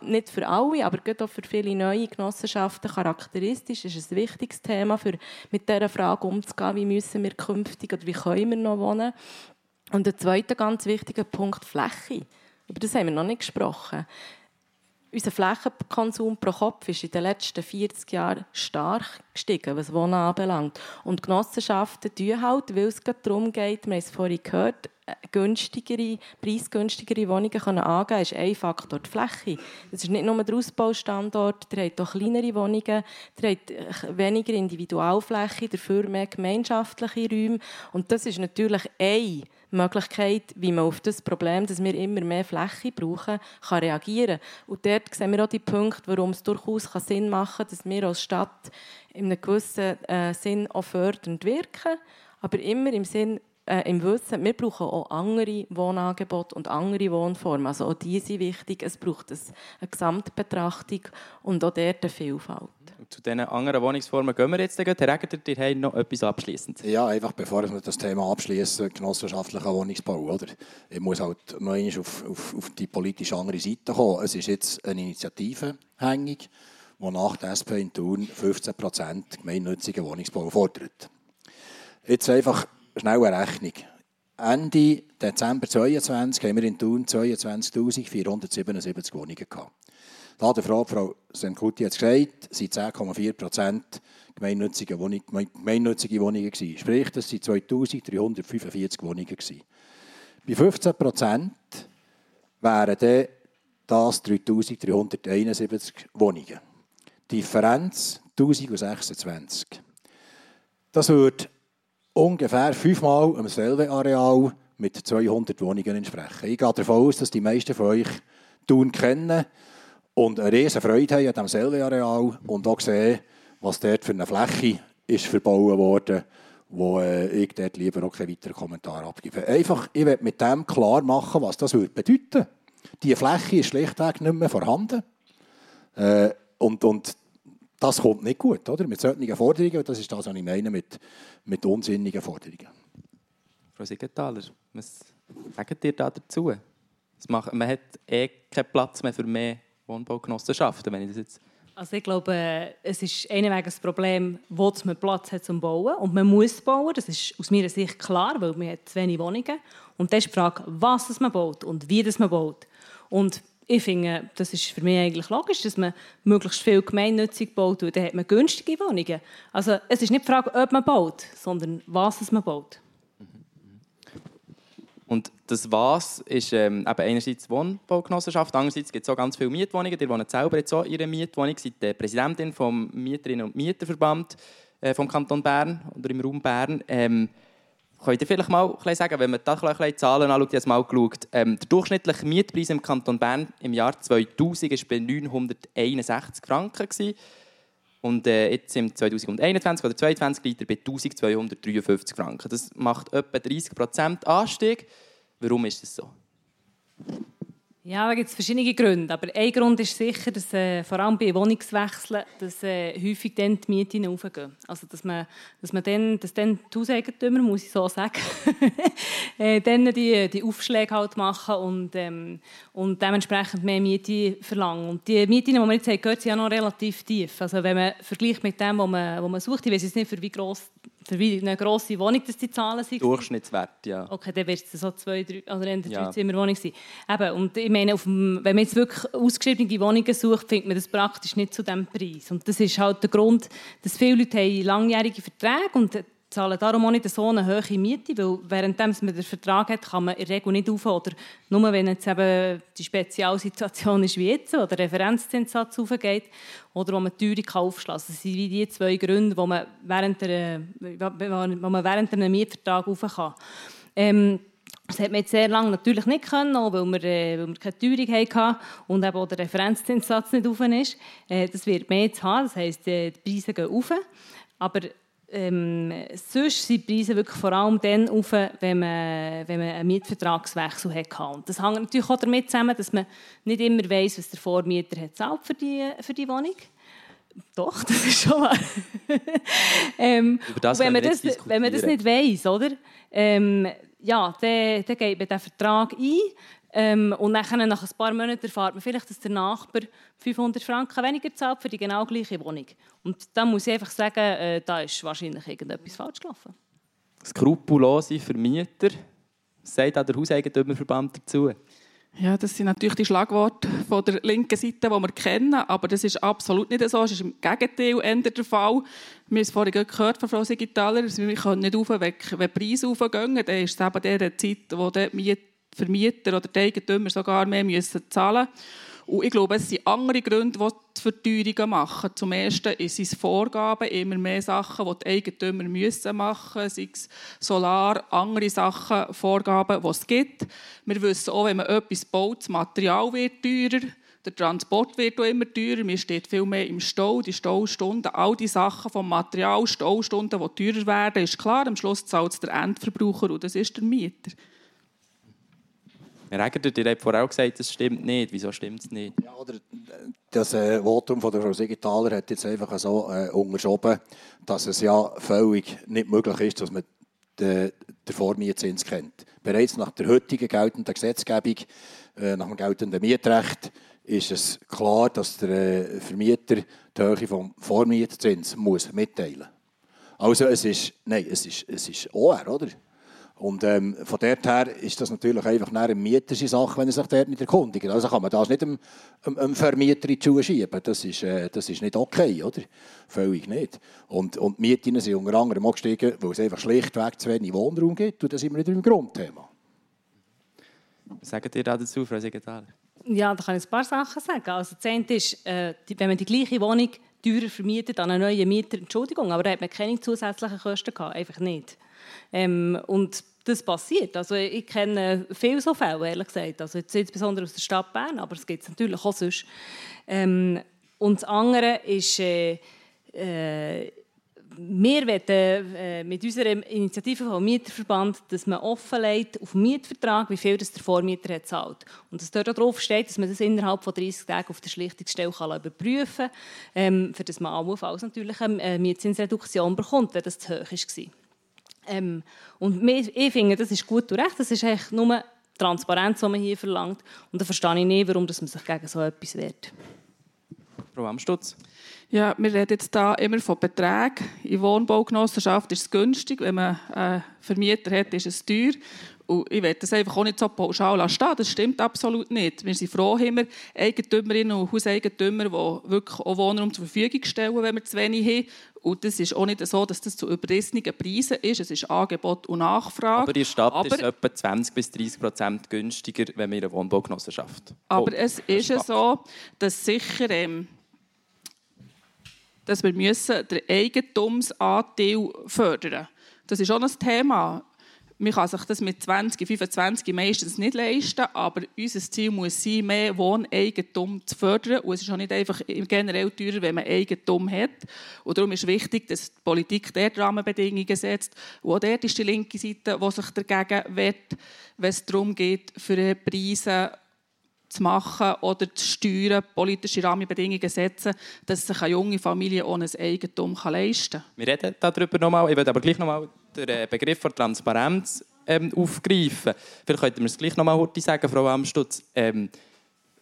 nicht für alle, aber auch für viele neue Genossenschaften charakteristisch. Das ist ein wichtiges Thema, für mit dieser Frage umzugehen, wie müssen wir künftig oder wie können wir noch wohnen. Und der zweite ganz wichtige Punkt, Fläche. Über das haben wir noch nicht gesprochen. Unser Flächenkonsum pro Kopf ist in den letzten 40 Jahren stark gestiegen, was Wohnen anbelangt. Und Genossenschaften tun halt, weil es darum geht, wir haben es vorhin gehört, günstigere, preisgünstigere Wohnungen können angeben ist ein Faktor die Fläche. Es ist nicht nur der Ausbaustandort, ihr habt auch kleinere Wohnungen, ihr habt äh, weniger Individualfläche, dafür mehr gemeinschaftliche Räume. Und das ist natürlich eine Möglichkeit, wie man auf das Problem, dass wir immer mehr Fläche brauchen, kann reagieren Und dort sehen wir auch die Punkte, warum es durchaus Sinn machen kann, dass wir als Stadt in einem gewissen äh, Sinn auch fördernd wirken, aber immer im Sinn, äh, im Wissen, wir brauchen auch andere Wohnangebote und andere Wohnformen. Also auch die sind wichtig. Es braucht eine Gesamtbetrachtung und auch dort eine Vielfalt. Zu diesen anderen Wohnungsformen gehen wir jetzt. Herr Regeter, ihr habt noch etwas abschließend. Ja, einfach bevor wir das Thema abschließen, genossenschaftlicher Wohnungsbau. Oder? Ich muss halt noch einmal auf, auf, auf die politisch andere Seite kommen. Es ist jetzt eine Initiative hängig, wonach die SP in Thun 15% gemeinnützigen Wohnungsbau fordert. Jetzt einfach schnell eine Rechnung. Ende Dezember 2022 haben wir in Thun 22.477 Wohnungen gehabt. Da der Frau, Senkuti hat es gesagt, sind 10,4 Prozent gemeinnützige, gemeinnützige Wohnungen gewesen. Sprich, das waren 2345 Wohnungen gewesen. Bei 15 Prozent wären dann das 3371 Wohnungen. Differenz 1026. Das würde ungefähr fünfmal am selben Areal mit 200 Wohnungen entsprechen. Ich gehe davon aus, dass die meisten von euch Thun kennen und eine riesige Freude haben an diesem selben Areal und auch sehen, was dort für eine Fläche ist verbaut worden, wo äh, ich dort lieber auch keinen weiteren Kommentar abgebe. Einfach, ich will mit dem klar machen, was das würde bedeuten. Die Fläche ist schlichtweg nicht mehr vorhanden. Äh, und, und das kommt nicht gut, oder? Mit solchen Forderungen, das ist das, was ich meine mit, mit unsinnigen Forderungen. Frau Siegenthaler, was sagt ihr da dazu? Man hat eh keinen Platz mehr für mehr Wohnbaugenossenschaften, wenn ich das jetzt... Also ich glaube, es ist einweg ein Problem, wo man Platz hat zum Bauen. Und man muss bauen, das ist aus meiner Sicht klar, weil man hat zu wenig Wohnungen. Und dann ist die Frage, was man baut und wie man baut. Und ich finde, das ist für mich eigentlich logisch, dass man möglichst viel gemeinnützig baut, weil dann hat man günstige Wohnungen. Also es ist nicht die Frage, ob man baut, sondern was man baut. Das «Was» ist ähm, eben einerseits Wohnbaugenossenschaft, andererseits gibt es auch ganz viele Mietwohnungen. Die wohnen selber jetzt auch in ihrer Mietwohnung, sind die Präsidentin vom Mieterinnen- und Mieterverband äh, vom Kanton Bern oder im Raum Bern. Ähm, Könnt ihr vielleicht mal sagen, wenn man da bisschen Zahlen anschaut, habe mal geschaut, ähm, der durchschnittliche Mietpreis im Kanton Bern im Jahr 2000 war bei 961 Franken. Gewesen. Und äh, jetzt im 2021 oder 2022 liegt er bei 1253 Franken. Das macht etwa 30% Anstieg. Warum ist das so? Ja, da gibt es verschiedene Gründe. Aber ein Grund ist sicher, dass äh, vor allem bei Wohnungswechseln dass, äh, häufig dann die Mieten aufgehen. Also, dass, man, dass, man dann, dass dann die Hauseigentümer, muss ich so sagen, äh, dann die, die Aufschläge halt machen und, ähm, und dementsprechend mehr Miete verlangen. Und die Mieten, die wir jetzt haben, gehört, sind ja noch relativ tief. Also, wenn man vergleicht mit dem, was man, man sucht, ich weiß jetzt nicht, für wie gross für wie eine grosse Wohnung dass die Zahlen sind. Durchschnittswert, ja. Okay, dann wird es so zwei, drei, oder eine ja. Dreizimmerwohnung sein. Eben, und ich meine, dem, wenn man jetzt wirklich ausgeschriebene Wohnungen sucht, findet man das praktisch nicht zu diesem Preis. Und das ist halt der Grund, dass viele Leute haben langjährige Verträge und zahlen darum auch nicht so eine hohe Miete, weil während man den Vertrag hat, kann man in der Regel nicht auf oder nur wenn jetzt eben die Spezialsituation ist wie jetzt, wo der Referenzzinssatz aufgeht oder wo man die Teuerung. Das sind wie die zwei Gründe, wo man während, der, wo man während einem Mietvertrag rauf kann. Ähm, das hat man jetzt sehr lange natürlich nicht können, weil wir, äh, weil wir keine Teuerung hatten und eben auch der Referenzzinssatz nicht auf ist. Äh, das wird mehr jetzt haben, das heisst, äh, die Preise gehen auf. Aber ähm, sonst sind die Preise wirklich vor allem dann auf, wenn man, wenn man einen Mietvertragswechsel hat. Und das hängt natürlich auch damit zusammen, dass man nicht immer weiß, was der Vormieter hat zahlt für die, für die Wohnung. Doch, das ist schon wahr. ähm, wenn, man das, wenn man das nicht weiß, oder? Ähm, ja, dann, dann geht man den Vertrag ein ähm, und dann, nach ein paar Monaten erfahrt man vielleicht, dass der Nachbar 500 Franken weniger zahlt für die genau gleiche Wohnung. Und da muss ich einfach sagen, äh, da ist wahrscheinlich irgendetwas falsch gelaufen. Skrupellose Vermieter, sagt auch der Hauseigentümerverband dazu. Ja, das sind natürlich die Schlagworte von der linken Seite, die wir kennen, aber das ist absolut nicht so. Es ist im Gegenteil ändert der Fall. Wir haben es vorhin gehört von Frau Sigitaler, wir können nicht aufweg, wenn die Preise aufgehen, dann ist es eben der Zeit, wo der Vermieter oder die Eigentümer sogar mehr müssen zahlen. Und ich glaube, es sind andere Gründe, die die Verteuerungen machen. Zum Ersten sind es Vorgaben, immer mehr Sachen, die die Eigentümer müssen machen müssen, sei es Solar, andere Sachen, Vorgaben, die es gibt. Wir wissen auch, wenn man etwas baut, das Material wird teurer. Der Transport wird auch immer teurer, man steht viel mehr im Stau, die Staustunden, all die Sachen vom Material, Staustunden, die teurer werden, ist klar, am Schluss zahlt es der Endverbraucher und das ist der Mieter. Egger, ihr habt vorher auch gesagt, das stimmt nicht. Wieso stimmt es nicht? Ja, oder das äh, Votum von der Frau Sigitaler hat jetzt einfach so äh, unterschoben, dass es ja völlig nicht möglich ist, dass man den, den Vormietzins kennt. Bereits nach der heutigen geltenden Gesetzgebung, äh, nach dem geltenden Mietrecht, ist es klar, dass der äh, Vermieter die Höhe des Vormietzins muss mitteilen muss. Also es ist, nein, es ist, es ist OR, oder? Und ähm, von dort her ist das natürlich einfach eine mieterische Sache, wenn er sich dort nicht erkundigt. Also kann man das nicht einem, Vermieter in die Schuhe schieben. Das ist, äh, das ist nicht okay, oder? Völlig nicht. Und, und die Mieten sind unter anderem auch gestiegen, weil es einfach schlichtweg zu wenig Wohnraum gibt. Und das sind wir wieder im Grundthema. Was sagt ihr dazu, Frau Sekretärin? Ja, da kann ich ein paar Sachen sagen. Also, das eine ist, äh, wenn man die gleiche Wohnung teurer vermietet an einen neuen Mieter, Entschuldigung, aber da hat man keine zusätzlichen Kosten gehabt, einfach nicht. Ähm, und das passiert. Also ich kenne viele so Fälle, ehrlich gesagt. Also jetzt insbesondere aus der Stadt Bern, aber es gibt es natürlich auch sonst. Ähm, und das andere ist, äh, äh, wir wollen äh, mit unserer Initiative vom Mieterverband, dass man offenlegt auf Mietvertrag, wie viel das der Vormieter hat zahlt. Und dass dort darauf steht, dass man das innerhalb von 30 Tagen auf der Schlichtungsstelle kann überprüfen kann, ähm, für das man allenfalls natürlich eine äh, Mietzinsreduktion bekommt, wenn das zu hoch war. Ähm, und ich finde, das ist gut und recht. Das ist eigentlich nur Transparenz, die man hier verlangt. Und da verstehe ich nicht, warum man sich gegen so etwas wehrt. Frau Amstutz? Ja, wir reden jetzt da immer von Beträgen. In Wohnbaugenossenschaft ist es günstig. Wenn man einen Vermieter hat, ist es teuer. Und ich will das einfach auch nicht so pauschal stehen. Das stimmt absolut nicht. Wir sind froh, haben wir Eigentümerinnen und Hauseigentümer, die wirklich auch Wohnraum zur Verfügung stellen, wenn wir zu wenig haben. Und das ist auch nicht so, dass das zu überrissenen Preisen ist. Es ist Angebot und Nachfrage. Aber in der Stadt Aber- ist es etwa 20 bis 30 Prozent günstiger, wenn wir in einer Wohnbaugenossenschaft Aber es ist ja Fakt. so, dass sicher, ähm, dass wir müssen den Eigentumsanteil fördern. Das ist auch ein Thema. Man kann sich das mit 20, 25 meistens nicht leisten, aber unser Ziel muss sein, mehr Wohneigentum zu fördern. Und es ist auch nicht einfach generell teurer, wenn man Eigentum hat. Und darum ist wichtig, dass die Politik dort Rahmenbedingungen setzt. Und auch dort ist die linke Seite, die sich dagegen wehrt, wenn es darum geht, für Preise zu machen oder zu steuern, politische Rahmenbedingungen setzen, dass sich eine junge Familie ohne ein Eigentum leisten kann. Wir reden darüber nochmal. Ich würde aber gleich nochmal den äh, Begriff von Transparenz ähm, aufgreifen. Vielleicht könnten wir es gleich nochmal kurz sagen, Frau Amstutz. Ähm,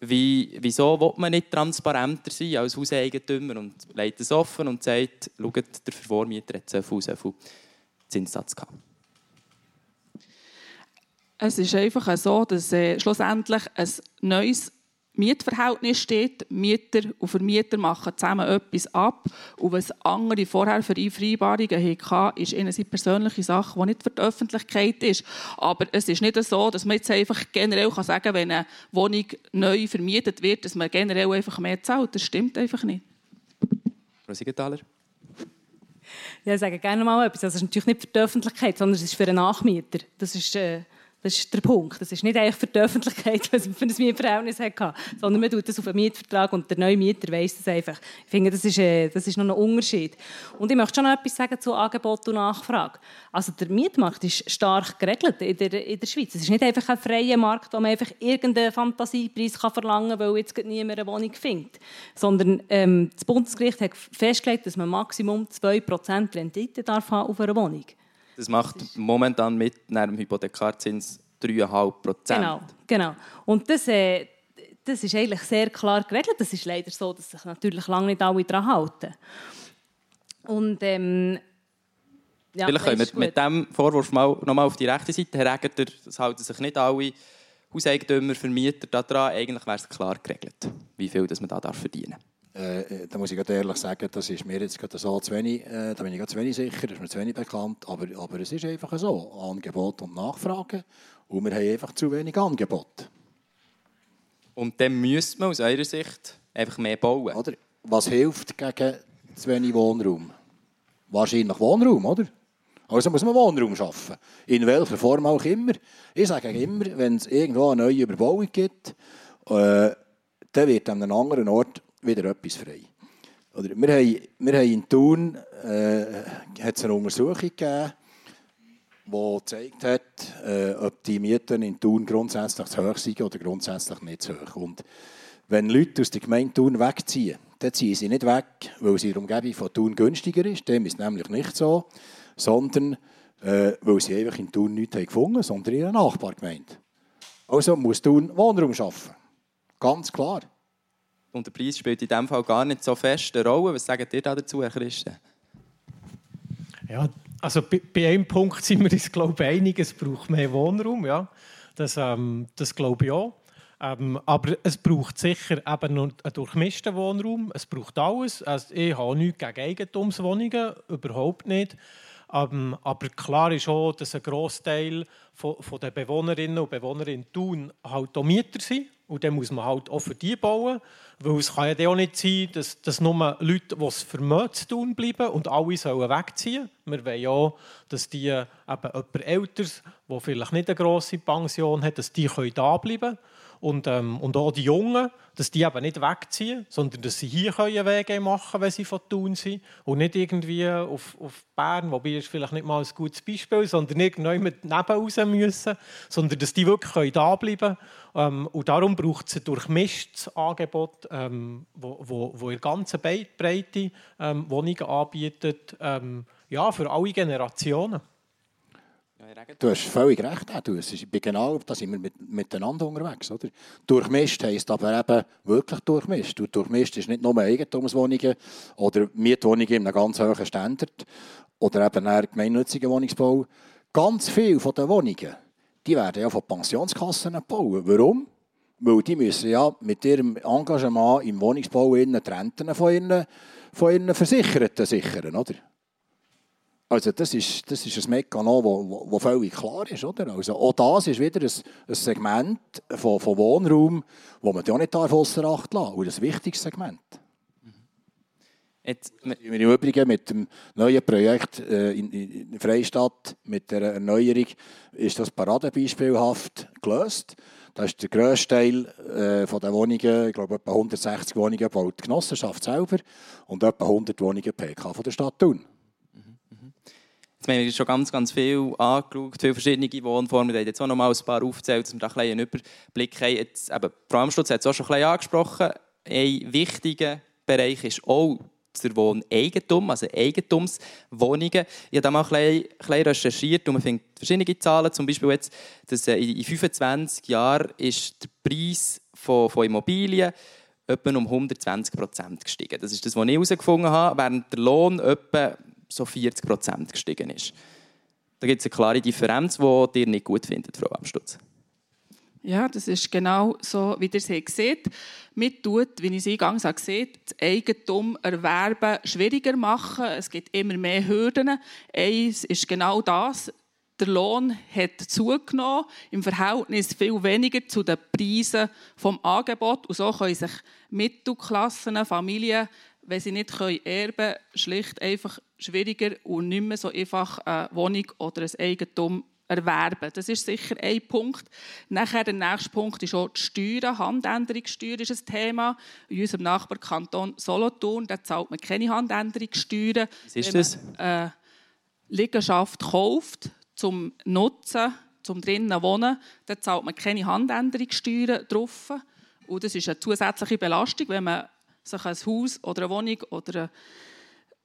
wie, wieso will man nicht transparenter sein als Hauseigentümer und legt es offen und sagt, schaut, der Vormieter hat so viel, so viel Zinssatz gehabt. Es ist einfach so, dass äh, schlussendlich ein neues Mietverhältnis steht. Mieter und Vermieter machen zusammen etwas ab. Und was andere vorher für Vereinbarungen hatten, ist ihnen seine persönliche Sache, die nicht für die Öffentlichkeit ist. Aber es ist nicht so, dass man jetzt einfach generell kann sagen kann, wenn eine Wohnung neu vermietet wird, dass man generell einfach mehr zahlt. Das stimmt einfach nicht. Frau Siegenthaler? Ja, ich sage gerne mal etwas. Das ist natürlich nicht für die Öffentlichkeit, sondern es ist für einen Nachmieter. Das ist, äh, das ist der Punkt. Das ist nicht eigentlich für die Öffentlichkeit, was man für ein Mietverhältnis hatte, sondern man tut das auf einen Mietvertrag und der neue Mieter weiss das einfach. Ich finde, das ist, äh, das ist noch ein Unterschied. Und ich möchte schon noch etwas sagen zu Angebot und Nachfrage. Also der Mietmarkt ist stark geregelt in der, in der Schweiz. Es ist nicht einfach ein freier Markt, wo man einfach irgendeinen Fantasiepreis kann verlangen kann, weil jetzt niemand eine Wohnung findet. Sondern ähm, das Bundesgericht hat festgelegt, dass man Maximum 2% Rendite darf haben auf einer Wohnung Das macht momentan mit einem Hypothekarzins 3,5 Prozent. Genau, genau. Und das, äh, das ist eigentlich sehr klar geregelt. Das ist leider so, dass sich natürlich lange nicht alle daran halten. Und ähm, ja, Vielleicht können wir mit diesem Vorwurf mal, noch mal auf die rechte Seite, Herr Egger, das halten sich nicht alle Hauseigentümer, Vermieter daran. Eigentlich wäre es klar geregelt, wie viel das man da darf verdienen Äh, da muss ich ehrlich sagen, das ist mir jetzt gerade so zu wenig, äh, da bin ich gerade zu wenig sicher, das ist mir zu wenig bekannt, aber, aber es ist einfach so, Angebot und Nachfrage und wir haben einfach zu wenig Angebot. Und dann müsste man aus eurer Sicht einfach mehr bauen. Oder? Was hilft gegen zu wenig Wohnraum? Wahrscheinlich Wohnraum, oder? Also muss man Wohnraum schaffen. In welcher Form auch immer. Ich sage immer, wenn es irgendwo eine neue Überbauung gibt, äh, dann wird an einem anderen Ort wieder etwas frei. Oder wir, haben, wir haben in Thun äh, eine Untersuchung gegeben, die gezeigt hat, äh, ob die Mieten in Thun grundsätzlich zu hoch sind oder grundsätzlich nicht zu hoch. Und wenn Leute aus der Gemeinde Thun wegziehen, dann ziehen sie nicht weg, weil sie in der Umgebung von Thun günstiger ist. Dem ist nämlich nicht so. Sondern äh, weil sie einfach in Thun nichts haben gefunden sondern in einer Nachbargemeinde. Also muss Thun Wohnraum schaffen. Ganz klar. Und der Preis spielt in diesem Fall gar nicht so fest eine Rolle. Was sagt ihr da dazu, Herr Christen? Ja, also bei, bei einem Punkt sind wir uns, glaube ich, einig, es braucht mehr Wohnraum. Ja. Das, ähm, das glaube ich auch. Ähm, aber es braucht sicher eben einen durchmischten Wohnraum. Es braucht alles. Also ich habe nichts gegen Eigentumswohnungen, überhaupt nicht. Ähm, aber klar ist auch, dass ein Großteil von, von den Bewohnerinnen und Bewohner in Thun halt auch Mieter sind. Und dann muss man halt auch für die bauen. Weil es kann ja auch nicht sein, dass, dass nur Leute, die es vermögen, zu tun bleiben und alle sollen wegziehen. Wir wollen ja dass die eben jemand Älteres, der vielleicht nicht eine grosse Pension hat, dass die da bleiben können. Und, ähm, und auch die Jungen, dass die eben nicht wegziehen, sondern dass sie hier können Wege machen können, wenn sie von Thun sind. Und nicht irgendwie auf, auf Bern, wobei ist vielleicht nicht mal ein gutes Beispiel, sondern irgendwann mit neben raus müssen, sondern dass die wirklich können da bleiben können. Ähm, und darum braucht es ein durchmischtes Angebot, ähm, wo, wo, wo in der Breite ähm, Wohnungen anbietet, ähm, ja, für alle Generationen. Du hast völlig recht. Du, ich bin genau, da sind wir mit, miteinander unterwegs. Oder? Durchmischt heisst aber eben wirklich durchmischt. durchmischt ist nicht nur Eigentumswohnungen oder Mietwohnungen in einem ganz hohen Standard oder eben gemeinnütziger Wohnungsbau. Ganz viele von den Wohnungen die werden ja von Pensionskassen gebaut. Warum? Weil die müssen ja mit ihrem Engagement im Wohnungsbau die Renten von ihren, von ihren Versicherten sichern, oder? Also das ist, das ist ein Mechanismus, das völlig klar ist. Oder? Also auch das ist wieder ein, ein Segment von, von Wohnraum, das man ja nicht außer Acht lassen darf. Und ein wichtiges Segment. Jetzt, wir im Übrigen mit dem neuen Projekt äh, in, in Freistadt, mit der Erneuerung, ist das paradebeispielhaft gelöst. Da ist der grösste Teil äh, von den Wohnungen, ich glaube etwa 160 Wohnungen, baut die Genossenschaft selber und etwa 100 Wohnungen PK von der Stadt Thun. Jetzt haben wir schon ganz, ganz viel angeschaut, viele verschiedene Wohnformen. Wir haben jetzt auch noch mal ein paar aufgezählt, dass wir ein einen Überblick haben. Frau Amstutz hat es auch schon ein bisschen angesprochen. Ein wichtiger Bereich ist auch der Wohneigentum, also Eigentumswohnungen. Ich habe da mal ein bisschen, recherchiert und man findet verschiedene Zahlen. Zum Beispiel jetzt, dass äh, in 25 Jahren ist der Preis von, von Immobilien etwa um 120 Prozent gestiegen. Das ist das, was ich herausgefunden habe, während der Lohn etwa so 40 Prozent gestiegen ist. Da gibt es eine klare Differenz, die ihr nicht gut findet, Frau Amstutz. Ja, das ist genau so, wie ihr es seht. Mit tut, wie ich es eingangs gesehen das Eigentum erwerben schwieriger machen. Es gibt immer mehr Hürden. Eins ist genau das. Der Lohn hat zugenommen, im Verhältnis viel weniger zu den Preisen vom Angebot. Und so können sich Mittelklassen, Familien, wenn sie nicht erben können, schlicht einfach schwieriger und nicht mehr so einfach eine Wohnung oder ein Eigentum erwerben. Das ist sicher ein Punkt. Nachher der nächste Punkt ist auch die Steuern. Handänderungssteuer ist ein Thema. In unserem Nachbarkanton Solothurn da zahlt man keine Handänderungssteuern. Was ist das? Wenn man eine Liegenschaft kauft zum Nutzen, zum drinnen wohnen, dann zahlt man keine Handänderungssteuern drauf. Und das ist eine zusätzliche Belastung, wenn man sich ein Haus oder eine Wohnung oder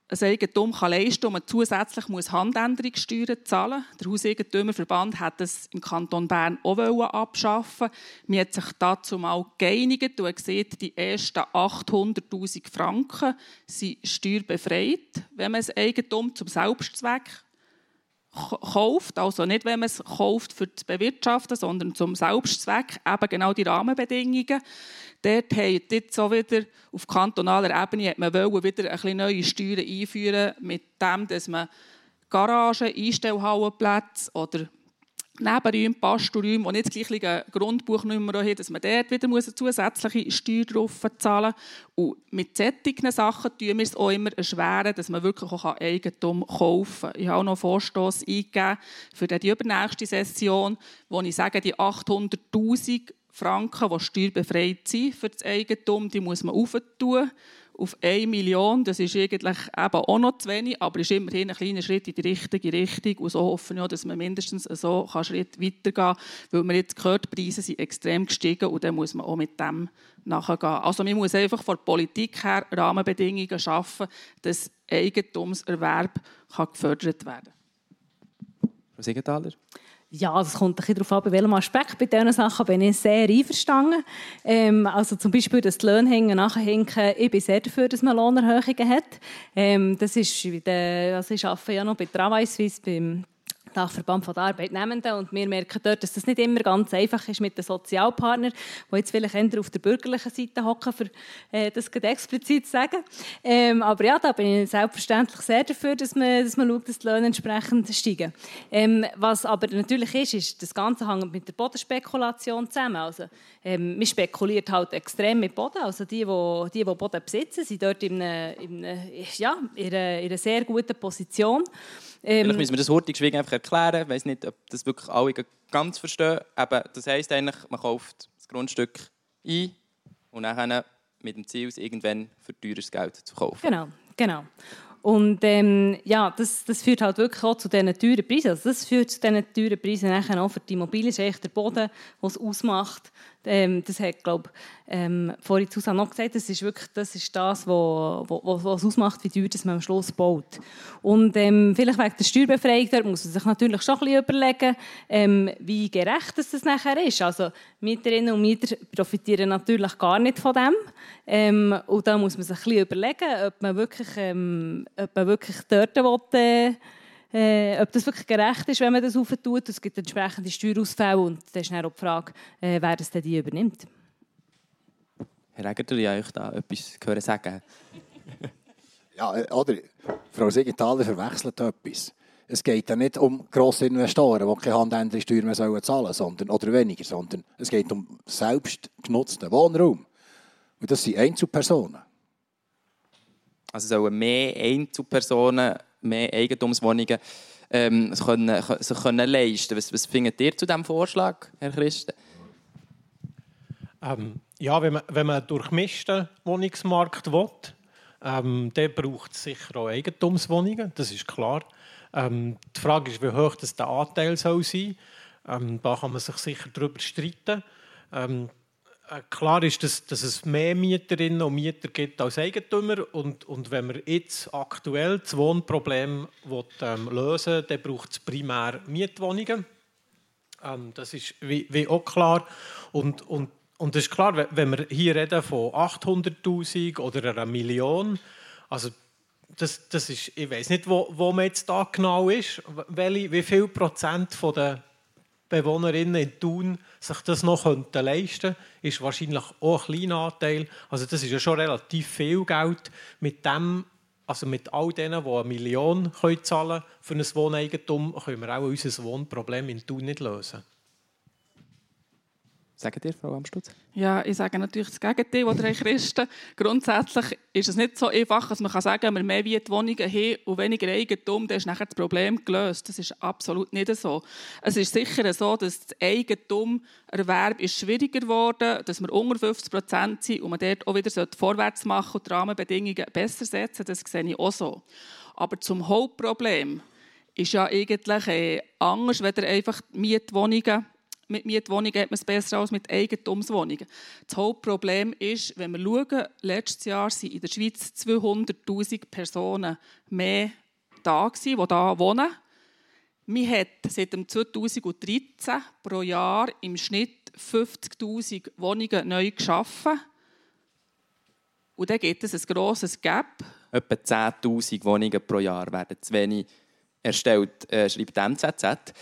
ein Eigentum kann leisten kann und man zusätzlich muss Handänderungssteuern zahlen. Der Hauseigentümerverband hat das im Kanton Bern auch abschaffen Man hat sich dazu mal geeinigt und sieht, die ersten 800'000 Franken sind steuerbefreit, wenn man ein Eigentum zum Selbstzweck kauft, also nicht, wenn man es kauft für das Bewirtschaften, sondern zum Selbstzweck, eben genau die Rahmenbedingungen. Dort haben jetzt so wieder auf kantonaler Ebene hat man wollen, wieder ein bisschen neue Steuern einführen, mit dem, dass man Garagen, Einstellhallenplätze oder Nebenräume, Pastorräume, die nicht das gleiche Grundbuchnummer haben, dass man dort wieder eine zusätzliche Steuer drauf zahlen muss. Und mit solchen Sachen tun wir es auch immer erschweren, dass man wirklich auch Eigentum kaufen kann. Ich habe auch noch einen Vorstoss eingegeben für die übernächste Session, wo ich sage, die 800'000 Franken, die steuerbefreit sind für das Eigentum, die muss man aufentun auf 1 Million. Das ist eigentlich eben auch noch zu wenig, aber ist immerhin ein kleiner Schritt in die richtige Richtung. Und so hoffen wir, dass man mindestens so einen Schritt weitergehen kann, weil man jetzt gehört, die Preise sind extrem gestiegen und dann muss man auch mit dem nachgehen. Also man muss einfach von der Politik her Rahmenbedingungen schaffen, dass Eigentumserwerb gefördert werden kann. Frau Siegenthaler? Ja, es kommt ein bisschen darauf an, bei welchem Aspekt. Bei diesen Sachen bin ich sehr einverstanden. Ähm, also zum Beispiel, dass die Löhne hängen, nachhinken. Ich bin sehr dafür, dass man Lohnerhöhungen hat. Ähm, das ist, also ich arbeite ja noch bei Travail Suisse, beim Dachverband der Arbeitnehmenden. Und wir merken dort, dass das nicht immer ganz einfach ist mit den Sozialpartnern, die jetzt vielleicht eher auf der bürgerlichen Seite hocken, für äh, das explizit zu sagen. Ähm, aber ja, da bin ich selbstverständlich sehr dafür, dass man, dass man schaut, dass die Löhne entsprechend steigen. Ähm, was aber natürlich ist, ist, das Ganze hängt mit der Bodenspekulation zusammen. Also, ähm, man spekuliert halt extrem mit Boden. Also die, die, die, die Boden besitzen, sind dort in einer, in einer, ja, in einer, in einer sehr guten Position. Ähm, Vielleicht müssen wir das hurtig schwierig einfach erklären. Ich weiß nicht, ob das wirklich alle ganz verstehen. Aber das heisst eigentlich, man kauft das Grundstück ein und dann mit dem Ziel, es irgendwann für teures Geld zu kaufen. Genau, genau. Und ähm, ja, das, das führt halt wirklich auch zu diesen teuren Preisen. Also das führt zu diesen teuren Preisen nachher auch für die Immobilien. ist eigentlich der Boden, der es ausmacht, Ähm, das hat, glaube ähm, vorhin Susanne noch gesagt, das ist wirklich das, ist das was wo, was ausmacht, wie teuer das man am Schluss baut. Und ähm, vielleicht wegen der Steuerbefreiung, dort muss man sich natürlich schon ein bisschen überlegen, ähm, wie gerecht das, das nachher ist. Also Mieterinnen und Mieter profitieren natürlich gar nicht von dem. Ähm, und da muss man sich ein bisschen überlegen, ob man wirklich, ähm, ob man wirklich dort will, äh, äh, ob das wirklich gerecht ist, wenn man das auftut. Es gibt entsprechende Steuerausfälle und dann ist dann auch die Frage, äh, wer das denn die übernimmt. Herr Egger, ich euch da etwas hören sagen. ja, äh, oder Frau Siegenthaler verwechselt etwas. Es geht ja nicht um grosse Investoren, die keine Handändersteuer mehr zahlen sollen, sondern, oder weniger, sondern es geht um selbst genutzten Wohnraum. Und das sind Einzelpersonen. Also sollen mehr Einzelpersonen mehr Eigentumswohnungen ähm, können, sich können leisten was, was findet ihr zu diesem Vorschlag, Herr Christen? Ähm, ja, wenn man, wenn man durchmischten Wohnungsmarkt will, ähm, dann braucht es sicher auch Eigentumswohnungen, das ist klar. Ähm, die Frage ist, wie hoch das der Anteil soll sein soll. Ähm, da kann man sich sicher darüber streiten. Ähm, äh, klar ist, dass, dass, es mehr Mieterinnen und Mieter gibt als Eigentümer. Und, und wenn man jetzt aktuell das Wohnproblem will, ähm, lösen will, dann braucht es primär Mietwohnungen. Ähm, das ist wie, wie, auch klar. Und, und, und ist klar, wenn wir hier reden von 800'000 oder einer Million, also das, das ist, ich weiß nicht, wo, wo man jetzt da genau ist, welche, wie viel Prozent von der Bewohnerinnen in Thun sich das noch leisten könnten, ist wahrscheinlich auch ein kleiner Anteil. Also das ist ja schon relativ viel Geld. Mit dem, also mit all denen, die eine Million können zahlen für ein Wohneigentum, können wir auch unser Wohnproblem in Thun nicht lösen. Sagt ihr, Frau Amstutz? Ja, ich sage natürlich das Gegenteil, was der Christen. Grundsätzlich ist es nicht so einfach, dass man sagen kann, wir mehr Mietwohnungen haben und weniger Eigentum, dann ist nachher das Problem gelöst. Das ist absolut nicht so. Es ist sicher so, dass das Eigentumerwerb ist schwieriger geworden dass wir unter 50 Prozent sind und man dort auch wieder vorwärts machen und die Rahmenbedingungen besser setzen. Das sehe ich auch so. Aber zum Hauptproblem ist ja eigentlich äh, anders, wenn einfach Mietwohnungen mit Mietwohnungen hat man es besser als mit Eigentumswohnungen. Das Hauptproblem ist, wenn wir schauen, letztes Jahr sind in der Schweiz 200'000 Personen mehr da gewesen, die hier wohnen. Man hat seit 2013 pro Jahr im Schnitt 50'000 Wohnungen neu geschaffen. Und dann gibt es ein grosses Gap. Etwa 10'000 Wohnungen pro Jahr werden zu wenig erstellt, äh, schreibt MZZ.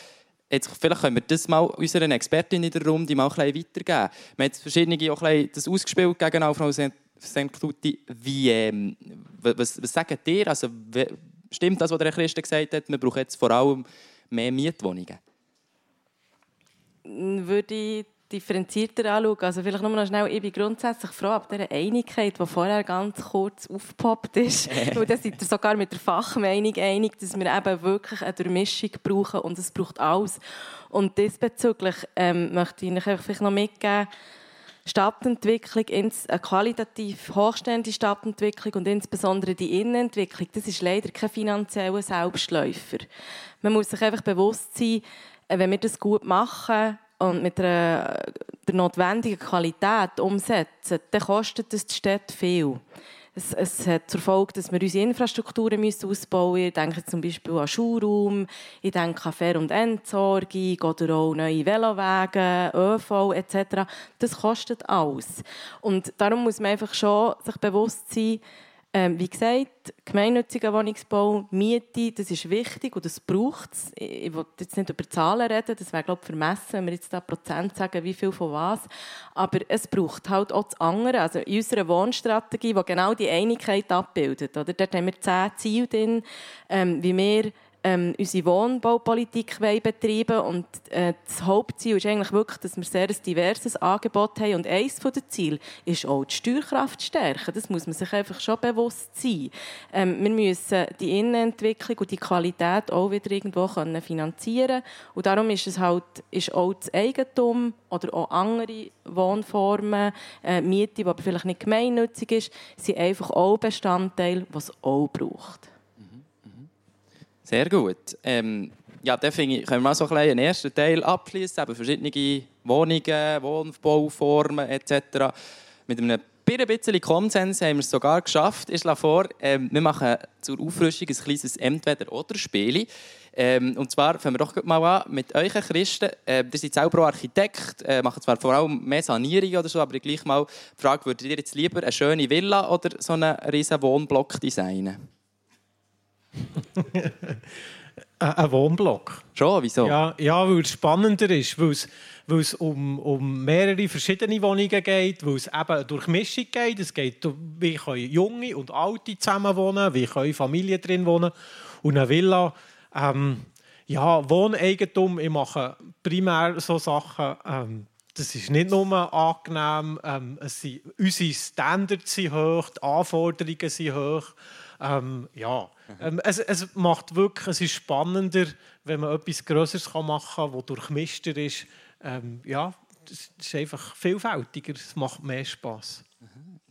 Jetzt, vielleicht können wir das mal unseren Expertin in der Runde mal ein weitergeben. Wir haben verschiedene auch das ausgespielt gegen Frau St. Kluti. Wie, ähm, was, was sagt ihr? Also, stimmt das, was der Christen gesagt hat, man braucht jetzt vor allem mehr Mietwohnungen? Würde ich differenzierter anschauen. Also vielleicht nur noch schnell, ich bin grundsätzlich froh ab dieser Einigkeit, die vorher ganz kurz aufgepoppt ist. Weil da seid ihr sogar mit der Fachmeinung einig, dass wir eben wirklich eine Durchmischung brauchen und es braucht alles. Und diesbezüglich ähm, möchte ich euch vielleicht noch mitgeben, Stadtentwicklung, eine qualitativ hochstehende Stadtentwicklung und insbesondere die Innenentwicklung, das ist leider kein finanzieller Selbstläufer. Man muss sich einfach bewusst sein, äh, wenn wir das gut machen, und mit der, der notwendigen Qualität umsetzen, dann kostet das die Stadt viel. Es, es, hat zur Folge, dass wir unsere Infrastrukturen müssen ausbauen müssen. Ich denke zum Beispiel an Schulraum, ich denke an Fair- und Entsorgung oder auch neue Velowege, ÖV etc. Das kostet alles. Und darum muss man einfach schon sich bewusst sein, ähm, wie gesagt, gemeinnütziger Wohnungsbau, Miete, das ist wichtig und das braucht es. Ich will jetzt nicht über Zahlen reden, das wäre, glaube ich, vermessen, wenn wir jetzt da Prozent sagen, wie viel von was. Aber es braucht halt auch das andere. Also in unserer Wohnstrategie, die genau die Einigkeit abbildet, oder? dort haben wir zehn Ziele drin, ähm, wie wir ähm, unsere Wohnbaupolitik betreiben und äh, das Hauptziel ist eigentlich wirklich, dass wir sehr ein diverses Angebot haben und eines der Ziele ist auch die Steuerkraft stärken. Das muss man sich einfach schon bewusst sein. Ähm, wir müssen die Innenentwicklung und die Qualität auch wieder irgendwo können finanzieren und darum ist es halt ist auch das Eigentum oder auch andere Wohnformen, äh, Miete, die aber vielleicht nicht gemeinnützig ist, sind einfach auch Bestandteil, was es auch braucht. Sehr gut. Ähm, ja, ich, können wir mal so ein einen ersten Teil abschließen, eben verschiedene Wohnungen, Wohnbauformen etc. Mit einem bisschen Konsens haben wir es sogar geschafft. Ich schlage vor, ähm, wir machen zur Auffrischung ein kleines Entweder-Oder-Spiel. Ähm, und zwar fangen wir doch mal an mit euch Christen. Äh, ihr seid selber auch Architekt, äh, machen zwar vor allem mehr Sanierungen oder so, aber gleich mal die Frage, würdet ihr jetzt lieber eine schöne Villa oder so einen riesen Wohnblock designen? ein Wohnblock. Schon, wieso? Ja, ja weil es spannender ist, weil es, weil es um, um mehrere verschiedene Wohnungen geht, weil es eben durch Mischung geht. Es geht, wie können Junge und Alte zusammen wohnen, wie können Familien drin wohnen. Und eine Villa, ähm, ja, Wohneigentum, ich mache primär so Sachen, ähm, das ist nicht nur angenehm, ähm, es sind, unsere Standards sind hoch, die Anforderungen sind hoch. Ähm, ja, ähm, es, es, macht wirklich, es ist spannender, wenn man etwas Größeres machen kann, das durchmischter ist. Ähm, ja, es ist einfach vielfältiger, es macht mehr Spass.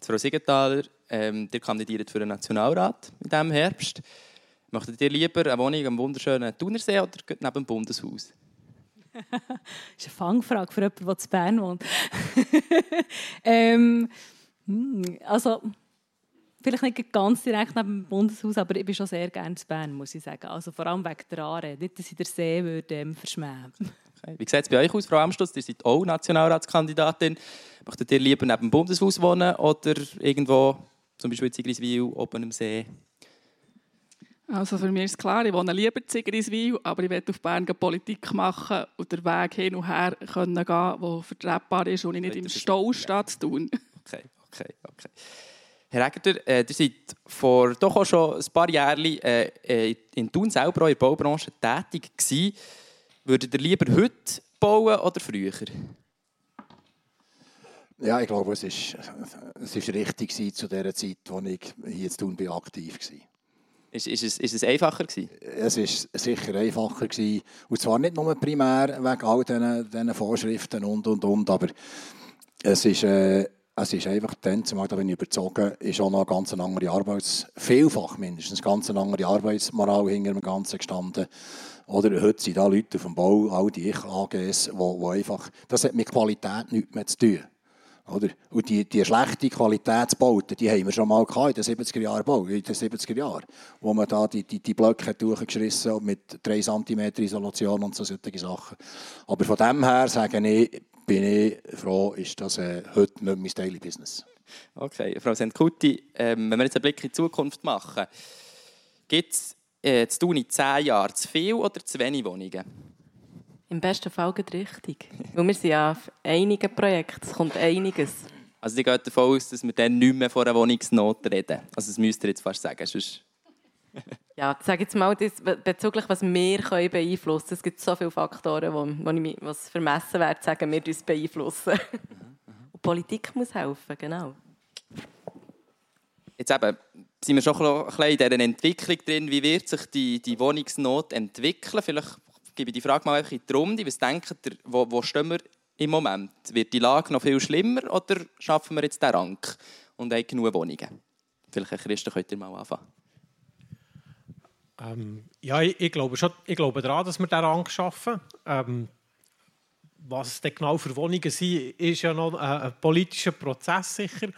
Frau Siegenthaler, ähm, ihr kandidiert für den Nationalrat in diesem Herbst. Möchtet ihr lieber eine Wohnung am wunderschönen Thunersee oder neben dem Bundeshaus? das ist eine Fangfrage für jemanden, der in Bern wohnt. ähm, hm, also, vielleicht nicht ganz direkt neben dem Bundeshaus, aber ich bin schon sehr gerne in Bern, muss ich sagen. Also vor allem wegen der Aare. Nicht, dass ich den See würde, ähm, verschmähen okay. Wie sieht es bei euch aus, Frau Amstutz? Ihr seid auch Nationalratskandidatin. Möchtet ihr lieber neben dem Bundeshaus wohnen oder irgendwo, zum Beispiel in Zigriswil, oben am See? Also für mich ist klar, ich wohne lieber in Zigriswil, aber ich will auf Bern Politik machen und den Weg hin und her können gehen, der vertretbar ist und ich nicht im Stau stehe zu tun. Okay, okay, okay. Herr Egger, äh, ihr seid vor doch auch schon ein paar Jahren äh, äh in Thun selber in der Baubranche tätig gewesen. Würdet ihr lieber heute bauen oder früher? Ja, ich glaube, es ist, es ist richtig zu der Zeit, als ich hier in Thun aktiv war. Ist, ist, es, ist es einfacher gewesen? Es ist sicher einfacher gewesen. Und zwar nicht nur primär wegen all diesen, diesen Vorschriften und, und, und, aber es ist... Äh, es ist einfach dann, zumal da bin ich überzogen, ist auch noch eine ganz andere Arbeits... Vielfach mindestens, ganz andere Arbeitsmoral hinter dem Ganzen gestanden. Oder heute sind da Leute auf dem Bau, all die Ich-AGs, wo, wo einfach... Das hat mit Qualität nichts mehr zu tun. Oder? Und die, die schlechte Qualitätsbauten, die haben wir schon mal in den 70er Jahren Bau, in den 70er Jahren, wo man da die, die, die Blöcke durchgeschissen mit 3 cm Isolation und so solche Sachen. Aber von dem her sage ich, bin ich froh, ist das äh, heute nicht mein Daily Business. Okay, Frau Sentkuti, ähm, wenn wir jetzt einen Blick in die Zukunft machen, gibt es äh, zu tun in zehn Jahren zu viel oder zu wenig Wohnungen? Im besten Fall geht richtig. Weil wir sind ja auf einigen Projekten, es kommt einiges. Also die geht davon aus, dass wir dann nicht mehr von einer Wohnungsnot reden. Also das müsst ihr jetzt fast sagen. Sonst ja, sage jetzt mal, das, bezüglich was wir können beeinflussen können. Es gibt so viele Faktoren, wo, wo ich was vermessen werde, sagen wir uns beeinflussen. Und Politik muss helfen, genau. Jetzt eben, sind wir schon ein bisschen in dieser Entwicklung drin. Wie wird sich die, die Wohnungsnot entwickeln? Vielleicht gebe ich die Frage mal einfach in die Runde. Was denkt ihr, wo, wo stehen wir im Moment? Wird die Lage noch viel schlimmer oder schaffen wir jetzt den Rang und haben genug Wohnungen? Vielleicht, Herr Christen, könnt ihr mal anfangen. Ähm, ja, ich, ich, glaube schon, ich glaube daran, dass wir Rang schaffen. Ähm, was denn genau für Wohnungen sind, ist ja noch ein, ein politischer Prozess sicher.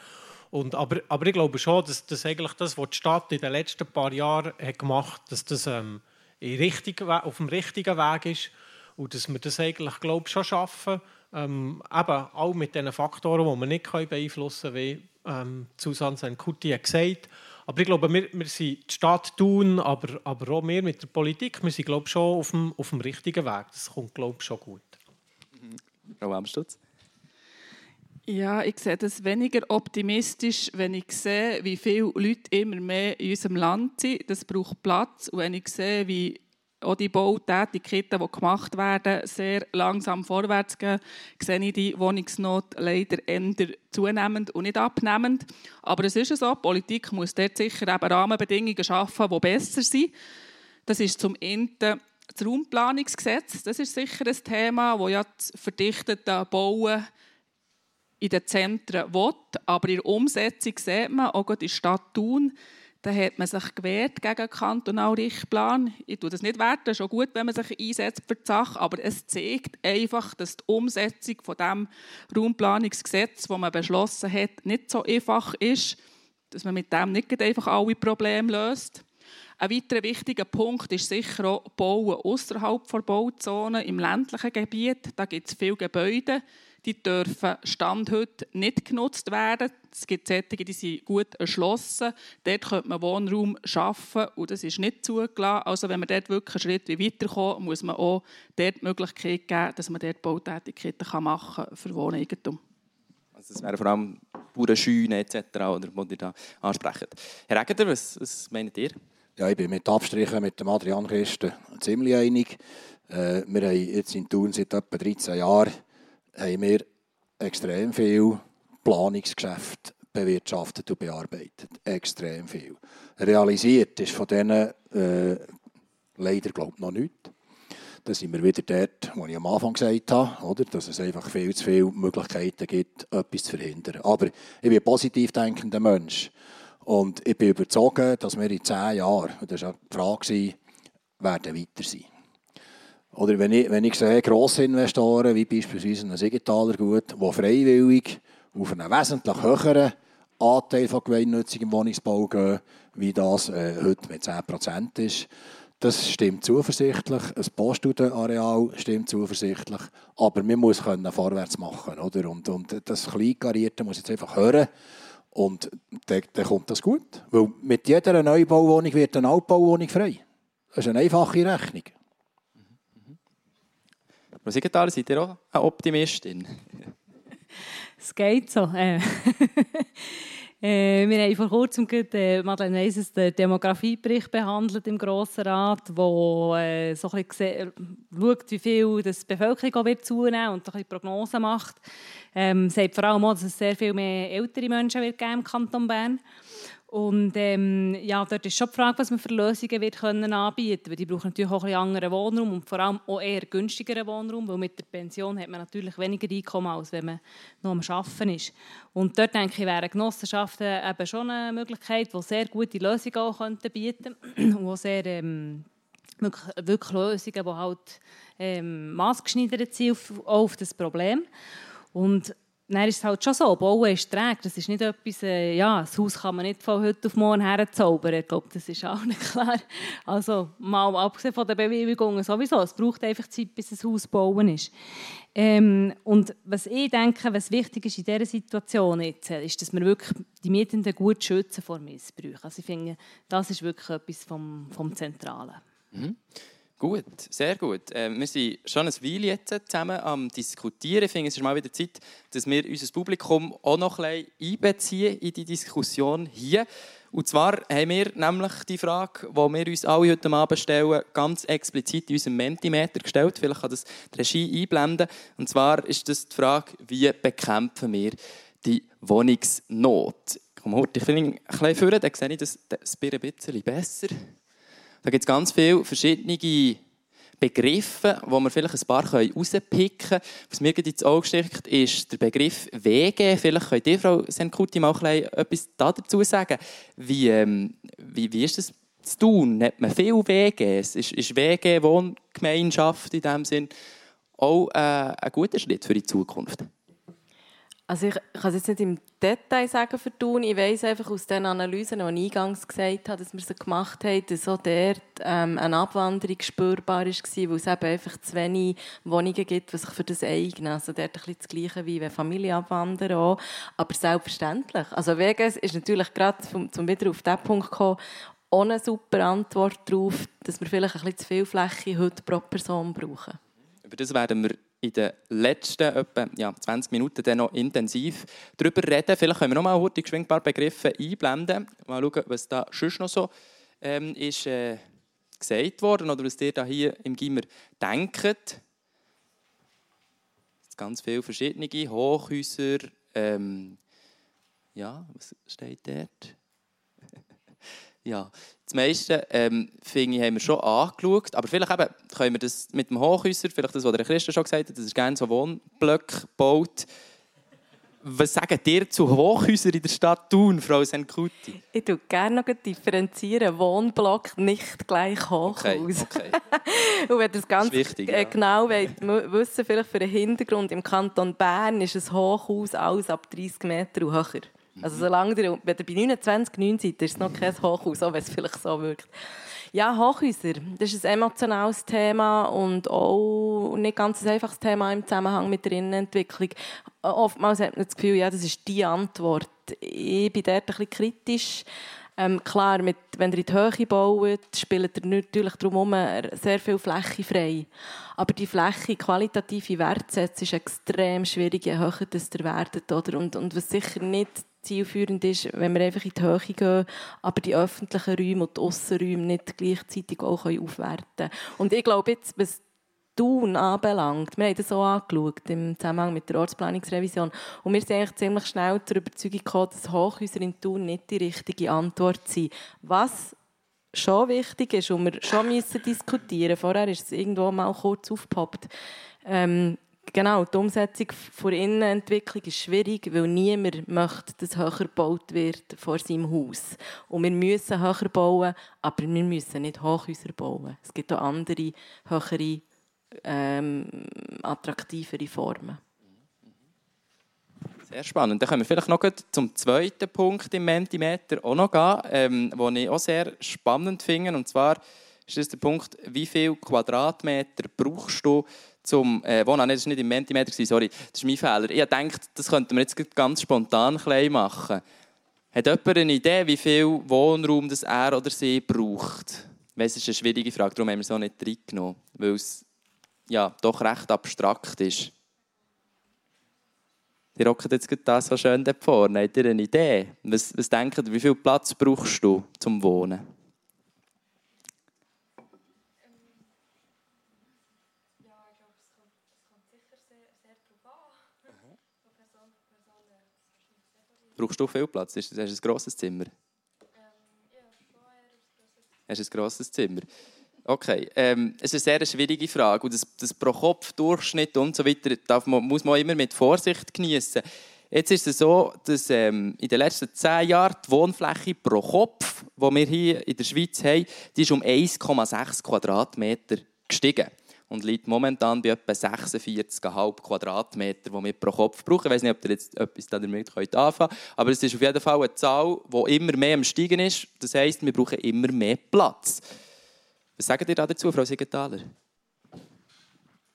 Und, aber, aber ich glaube schon, dass, dass eigentlich das, was die Stadt in den letzten paar Jahren hat gemacht hat, dass das ähm, richtig, auf dem richtigen Weg ist und dass wir das eigentlich glaube schon schaffen. Ähm, eben auch mit den Faktoren, die wir nicht beeinflussen können, wie ähm, Susanne Senkuti hat gesagt aber ich glaube, wir, wir sind die Stadt tun, aber, aber auch wir mit der Politik, wir sind glaube schon auf dem, auf dem richtigen Weg. Das kommt glaube ich, schon gut. Mhm. Frau Amstutz? Ja, ich sehe das weniger optimistisch, wenn ich sehe, wie viele Leute immer mehr in unserem Land sind. Das braucht Platz. Und wenn ich sehe, wie auch die Bautätigkeiten, die gemacht werden, sehr langsam vorwärts gehen, sehe ich die Wohnungsnot leider eher zunehmend und nicht abnehmend. Aber es ist so, die Politik muss dort sicher eben Rahmenbedingungen schaffen, die besser sind. Das ist zum einen das Raumplanungsgesetz. Das ist sicher ein Thema, das ja das verdichtete Bauen in den Zentren will. Aber in der Umsetzung sieht man, auch der Stadt Thun, Da hat man sich gewehrt gegen den kantonalen Richtplan. Ich tue das nicht wert, es ist schon gut, wenn man sich einsetzt für die Sache, aber es zeigt einfach, dass die Umsetzung von dem Raumplanungsgesetz, das man beschlossen hat, nicht so einfach ist, dass man mit dem nicht einfach alle Probleme löst. Ein weiterer wichtiger Punkt ist sicher auch Bauen außerhalb der Bauzone im ländlichen Gebiet. Da gibt es viele Gebäude, die dürfen Stand heute nicht genutzt werden. Es gibt solche, die sind gut erschlossen. Dort könnte man Wohnraum schaffen und das ist nicht zugelassen. Also wenn man dort wirklich einen Schritt weiterkommt, muss man auch dort die Möglichkeit geben, dass man dort Bautätigkeiten machen kann für Wohneigentum. Also das wären vor allem Bauernscheunen etc., oder, die ihr da ansprechen. Herr Egger, was, was meint ihr? Ja, ich bin mit Abstrichen mit dem Adrian Christen ziemlich einig. Äh, wir haben jetzt in Thun seit etwa 13 Jahren haben wir extrem viel Planungsgeschäft bewirtschaftet und bearbeitet. Extrem viel. Realisiert ist von denen äh, leider glaub, noch nichts. Da sind wir wieder dort, wo ich am Anfang gesagt habe, oder? dass es einfach viel zu viele Möglichkeiten gibt, etwas zu verhindern. Aber ich bin ein positiv denkender Mensch. Und ich bin überzeugt, dass wir in zehn Jahren, und das war die Frage, werden weiter sein. Oder wenn ich, wenn ich sehe, Grossinvestoren, wie beispielsweise ein Siegenthaler Gut, die freiwillig auf einen wesentlich höheren Anteil von gemeinnützigem Wohnungsbau gehen, wie das äh, heute mit 10% ist, das stimmt zuversichtlich. Ein Poststudenareal stimmt zuversichtlich. Aber man muss können vorwärts machen. Oder? Und, und das Kleinkarierte muss jetzt einfach hören. Und dann, dann kommt das gut. Weil mit jeder Neubauwohnung wird eine Altbauwohnung frei. Das ist eine einfache Rechnung. Frau Siegenthaler, seid ihr auch eine Optimistin? Es geht so. Äh, äh, wir haben vor kurzem äh, Madeleine Weiss, den Demografiebericht behandelt im Grossen Rat, wo äh, so ein bisschen schaut, wie viel die Bevölkerung wird zunehmen und so ein Prognosen macht. Ähm, sagt vor allem auch, dass es sehr viel mehr ältere Menschen wird geben im Kanton Bern geben und ähm, ja, dort ist schon die Frage, was man für Lösungen wird können anbieten können. Die brauchen natürlich auch ein anderen Wohnraum und vor allem auch eher günstigeren Wohnraum, weil mit der Pension hat man natürlich weniger Einkommen, als wenn man noch am Arbeiten ist. Und dort denke ich, wären Genossenschaften eben schon eine Möglichkeit, die sehr gute Lösungen auch könnten bieten könnten und sehr ähm, wirklich, wirklich, Lösungen, die halt ähm, maßgeschneidert sind auf, auf das Problem. Und dann ist es halt schon so, Bauen ist träge. Das ist nicht etwas, äh, ja, das Haus kann man nicht von heute auf morgen herzaubern. Ich glaube, das ist auch nicht klar. Also mal abgesehen von den Bewilligungen sowieso, es braucht einfach Zeit, bis ein Haus bauen ist. Ähm, und was ich denke, was wichtig ist in dieser Situation jetzt, ist, dass wir wirklich die Mietenden gut schützen vor Missbrauch. Also ich finde, das ist wirklich etwas vom, vom Zentralen. Mhm. Gut, sehr gut. Äh, wir sind schon ein Weile jetzt zusammen am Diskutieren. Ich finde, es ist mal wieder Zeit, dass wir unser Publikum auch noch ein bisschen einbeziehen in die Diskussion hier. Und zwar haben wir nämlich die Frage, die wir uns alle heute Abend stellen, ganz explizit in unserem Mentimeter gestellt. Vielleicht kann das die Regie einblenden. Und zwar ist das die Frage, wie bekämpfen wir die Wohnungsnot? Komm, heute, ich finde ein bisschen vorne, dann sehe ich das, das ein bisschen besser. Da gibt es ganz viele verschiedene Begriffe, wo wir vielleicht ein paar herauspicken können. Was mir ins Auge sticht, ist der Begriff WG. Vielleicht könnt ihr, Frau Senkuti, mal etwas dazu sagen. Wie, ähm, wie, wie ist das zu tun? Hat man viel WGs? Ist, ist WG, Wohngemeinschaft in dem Sinn, auch äh, ein guter Schritt für die Zukunft? Also ich, kann es jetzt nicht im Detail sagen für Thun. Ich weiss einfach aus den Analysen, die ich eingangs gesagt habe, dass wir sie gemacht haben, dass auch dort ähm, eine Abwanderung spürbar war, weil es eben einfach zu wenig Wohnungen gibt, die sich für das eignen. Also dort ein bisschen das Gleiche wie wenn Familien abwandern auch. Aber selbstverständlich. Also wegen ist natürlich gerade, um, um wieder auf diesen Punkt zu kommen, auch eine super Antwort darauf, dass wir vielleicht ein bisschen zu viel Fläche heute pro Person brauchen. Über das werden wir in den letzten etwa, ja, 20 Minuten dann noch intensiv darüber reden. Vielleicht können wir noch mal geschwind ein paar Begriffe einblenden. Mal schauen, was da sonst noch so ähm, ist, äh, gesagt worden oder was ihr da hier im Gimmer denkt. Ganz viele verschiedene Hochhäuser. Ähm, ja, was steht dort? ja, das meiste, ähm, finde ich, haben wir schon angeschaut. Aber vielleicht eben, können wir das mit dem Hochhäuser, vielleicht das, was der Christen schon gesagt hat, das ist gerne so Wohnblöcke gebaut. Was sagt ihr zu Hochhäusern in der Stadt Thun, Frau Senkuti? Ich tue gerne noch differenzieren. Wohnblock nicht gleich Hochhaus. Okay, okay. Und wenn das ganz Das wichtig, äh, ja. genau wollt, wissen, vielleicht für den Hintergrund, im Kanton Bern ist ein Hochhaus alles ab 30 Meter und höher. Also solange ihr, wenn ihr bei 29, 9 seid, ist es noch kein Hochhaus, auch wenn es vielleicht so wirkt. Ja, Hochhäuser, das ist ein emotionales Thema und auch nicht ganz ein einfaches Thema im Zusammenhang mit der Innenentwicklung. Oftmals hat man das Gefühl, ja, das ist die Antwort. Ich bin dort ein bisschen kritisch. Ähm, klar, mit, wenn ihr in die Höhe baut, spielt ihr natürlich darum sehr viel Fläche frei. Aber die Fläche qualitative Wertsetzen ist extrem schwierig, je höher das ihr werdet. Oder? Und, und was sicher nicht zielführend ist, wenn wir einfach in die Höhe gehen, aber die öffentlichen Räume und die Aussenräume nicht gleichzeitig auch aufwerten können. Und ich glaube jetzt, was Thun anbelangt, wir haben das auch angeschaut im Zusammenhang mit der Ortsplanungsrevision und wir sind eigentlich ziemlich schnell zur Überzeugung gekommen, dass Hochhäuser in Thun nicht die richtige Antwort sind. Was schon wichtig ist und wir schon müssen diskutieren Vorher ist es irgendwo mal kurz aufgepoppt. Ähm, genau, die Umsetzung der Innenentwicklung ist schwierig, weil niemand möchte, dass höher gebaut wird vor seinem Haus. Und wir müssen höher bauen, aber wir müssen nicht Hochhäuser bauen. Es gibt auch andere, höhere, ähm, attraktivere Formen. Sehr spannend. Dann können wir vielleicht noch zum zweiten Punkt im Mentimeter auch noch gehen, ähm, den ich auch sehr spannend finde. Und zwar ist das der Punkt, wie viel Quadratmeter brauchst du zum äh, Wohnen? Nein, das war nicht im Mentimeter, sorry, das ist mein Fehler. Ich dachte, das könnten wir jetzt ganz spontan klein machen. Hat jemand eine Idee, wie viel Wohnraum das er oder sie braucht? Es ist eine schwierige Frage, darum haben wir es auch nicht reingenommen, weil es ja, doch recht abstrakt ist. Die rocken jetzt das so schön dort vorne. Habt ihr eine Idee? Was, was denkt ihr, wie viel Platz brauchst du zum Wohnen? Brauchst du viel Platz? Hast du ein grosses Zimmer? Hast du ein grosses Zimmer? Okay, ähm, es ist eine sehr schwierige Frage. Und das, das Pro-Kopf-Durchschnitt und so weiter darf man, muss man immer mit Vorsicht genießen. Jetzt ist es so, dass ähm, in den letzten zehn Jahren die Wohnfläche pro Kopf, die wir hier in der Schweiz haben, die ist um 1,6 Quadratmeter gestiegen und liegt momentan bei etwa 46,5 Quadratmeter, die wir pro Kopf brauchen. Ich weiß nicht, ob ihr jetzt etwas damit anfangen könnt, aber es ist auf jeden Fall eine Zahl, die immer mehr am Steigen ist. Das heisst, wir brauchen immer mehr Platz. Was sagt ihr da dazu, Frau Siegenthaler?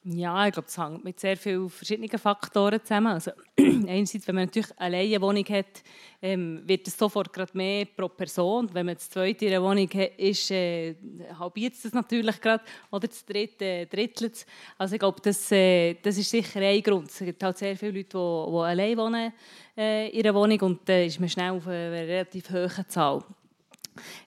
Ja, ich glaube, das hängt mit sehr vielen verschiedenen Faktoren zusammen. Also, einerseits, wenn man natürlich alleine eine Wohnung hat, ähm, wird es sofort gerade mehr pro Person. Wenn man das zweite in einer Wohnung hat, ist, äh, halbiert es das natürlich gerade. Oder das dritte äh, drittelt es. Also ich glaube, das, äh, das ist sicher ein Grund. Es gibt halt sehr viele Leute, die, die allein wohnen äh, in einer Wohnung und da ist man schnell auf eine relativ hohe Zahl.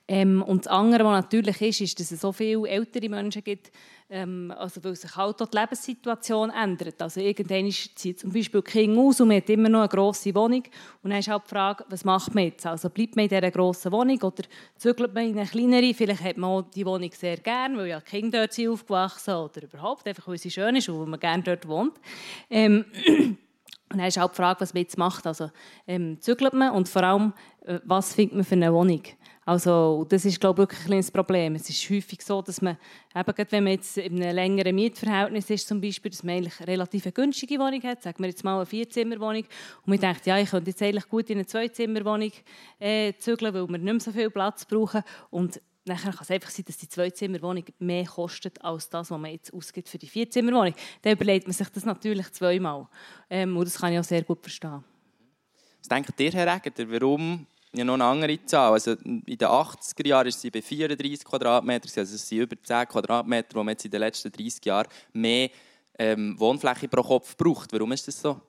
Ähm, und das andere, was natürlich ist, ist, dass es so viele ältere Menschen gibt, ähm, also weil sich halt auch die Lebenssituation ändert. Also irgendwann zieht zum Beispiel Kinder aus und man hat immer noch eine grosse Wohnung. Und dann ist halt die Frage, was macht man jetzt? Also bleibt man in dieser grossen Wohnung oder zügelt man in eine kleinere? Vielleicht hat man auch die Wohnung sehr gern, weil ja die Kinder dort sind aufgewachsen oder überhaupt einfach, weil sie schön ist und weil man gerne dort wohnt. Ähm, und dann ist halt die Frage, was man jetzt macht. Also ähm, zügelt man und vor allem, äh, was findet man für eine Wohnung? Also das ist glaube ich wirklich ein kleines Problem. Es ist häufig so, dass man, eben gerade wenn man jetzt in einem längeren Mietverhältnis ist zum Beispiel, dass man eigentlich eine relativ günstige Wohnung hat, sagen wir jetzt mal eine Vierzimmerwohnung, und man denkt, ja, ich könnte jetzt eigentlich gut in eine Zweizimmerwohnung äh, zügeln, weil wir nicht mehr so viel Platz brauchen und Nachher kann es einfach sein, dass die Zweizimmerwohnung mehr kostet als das, was man jetzt ausgibt für die Vierzimmerwohnung. Dann überlegt man sich das natürlich zweimal. Ähm, und das kann ich auch sehr gut verstehen. Was denkt ihr, Herr Egger, warum ja noch eine andere Zahl? Also in den 80er Jahren war sie bei 34 Quadratmetern, also es sind über 10 Quadratmeter, wo man jetzt in den letzten 30 Jahren mehr ähm, Wohnfläche pro Kopf braucht. Warum ist das so?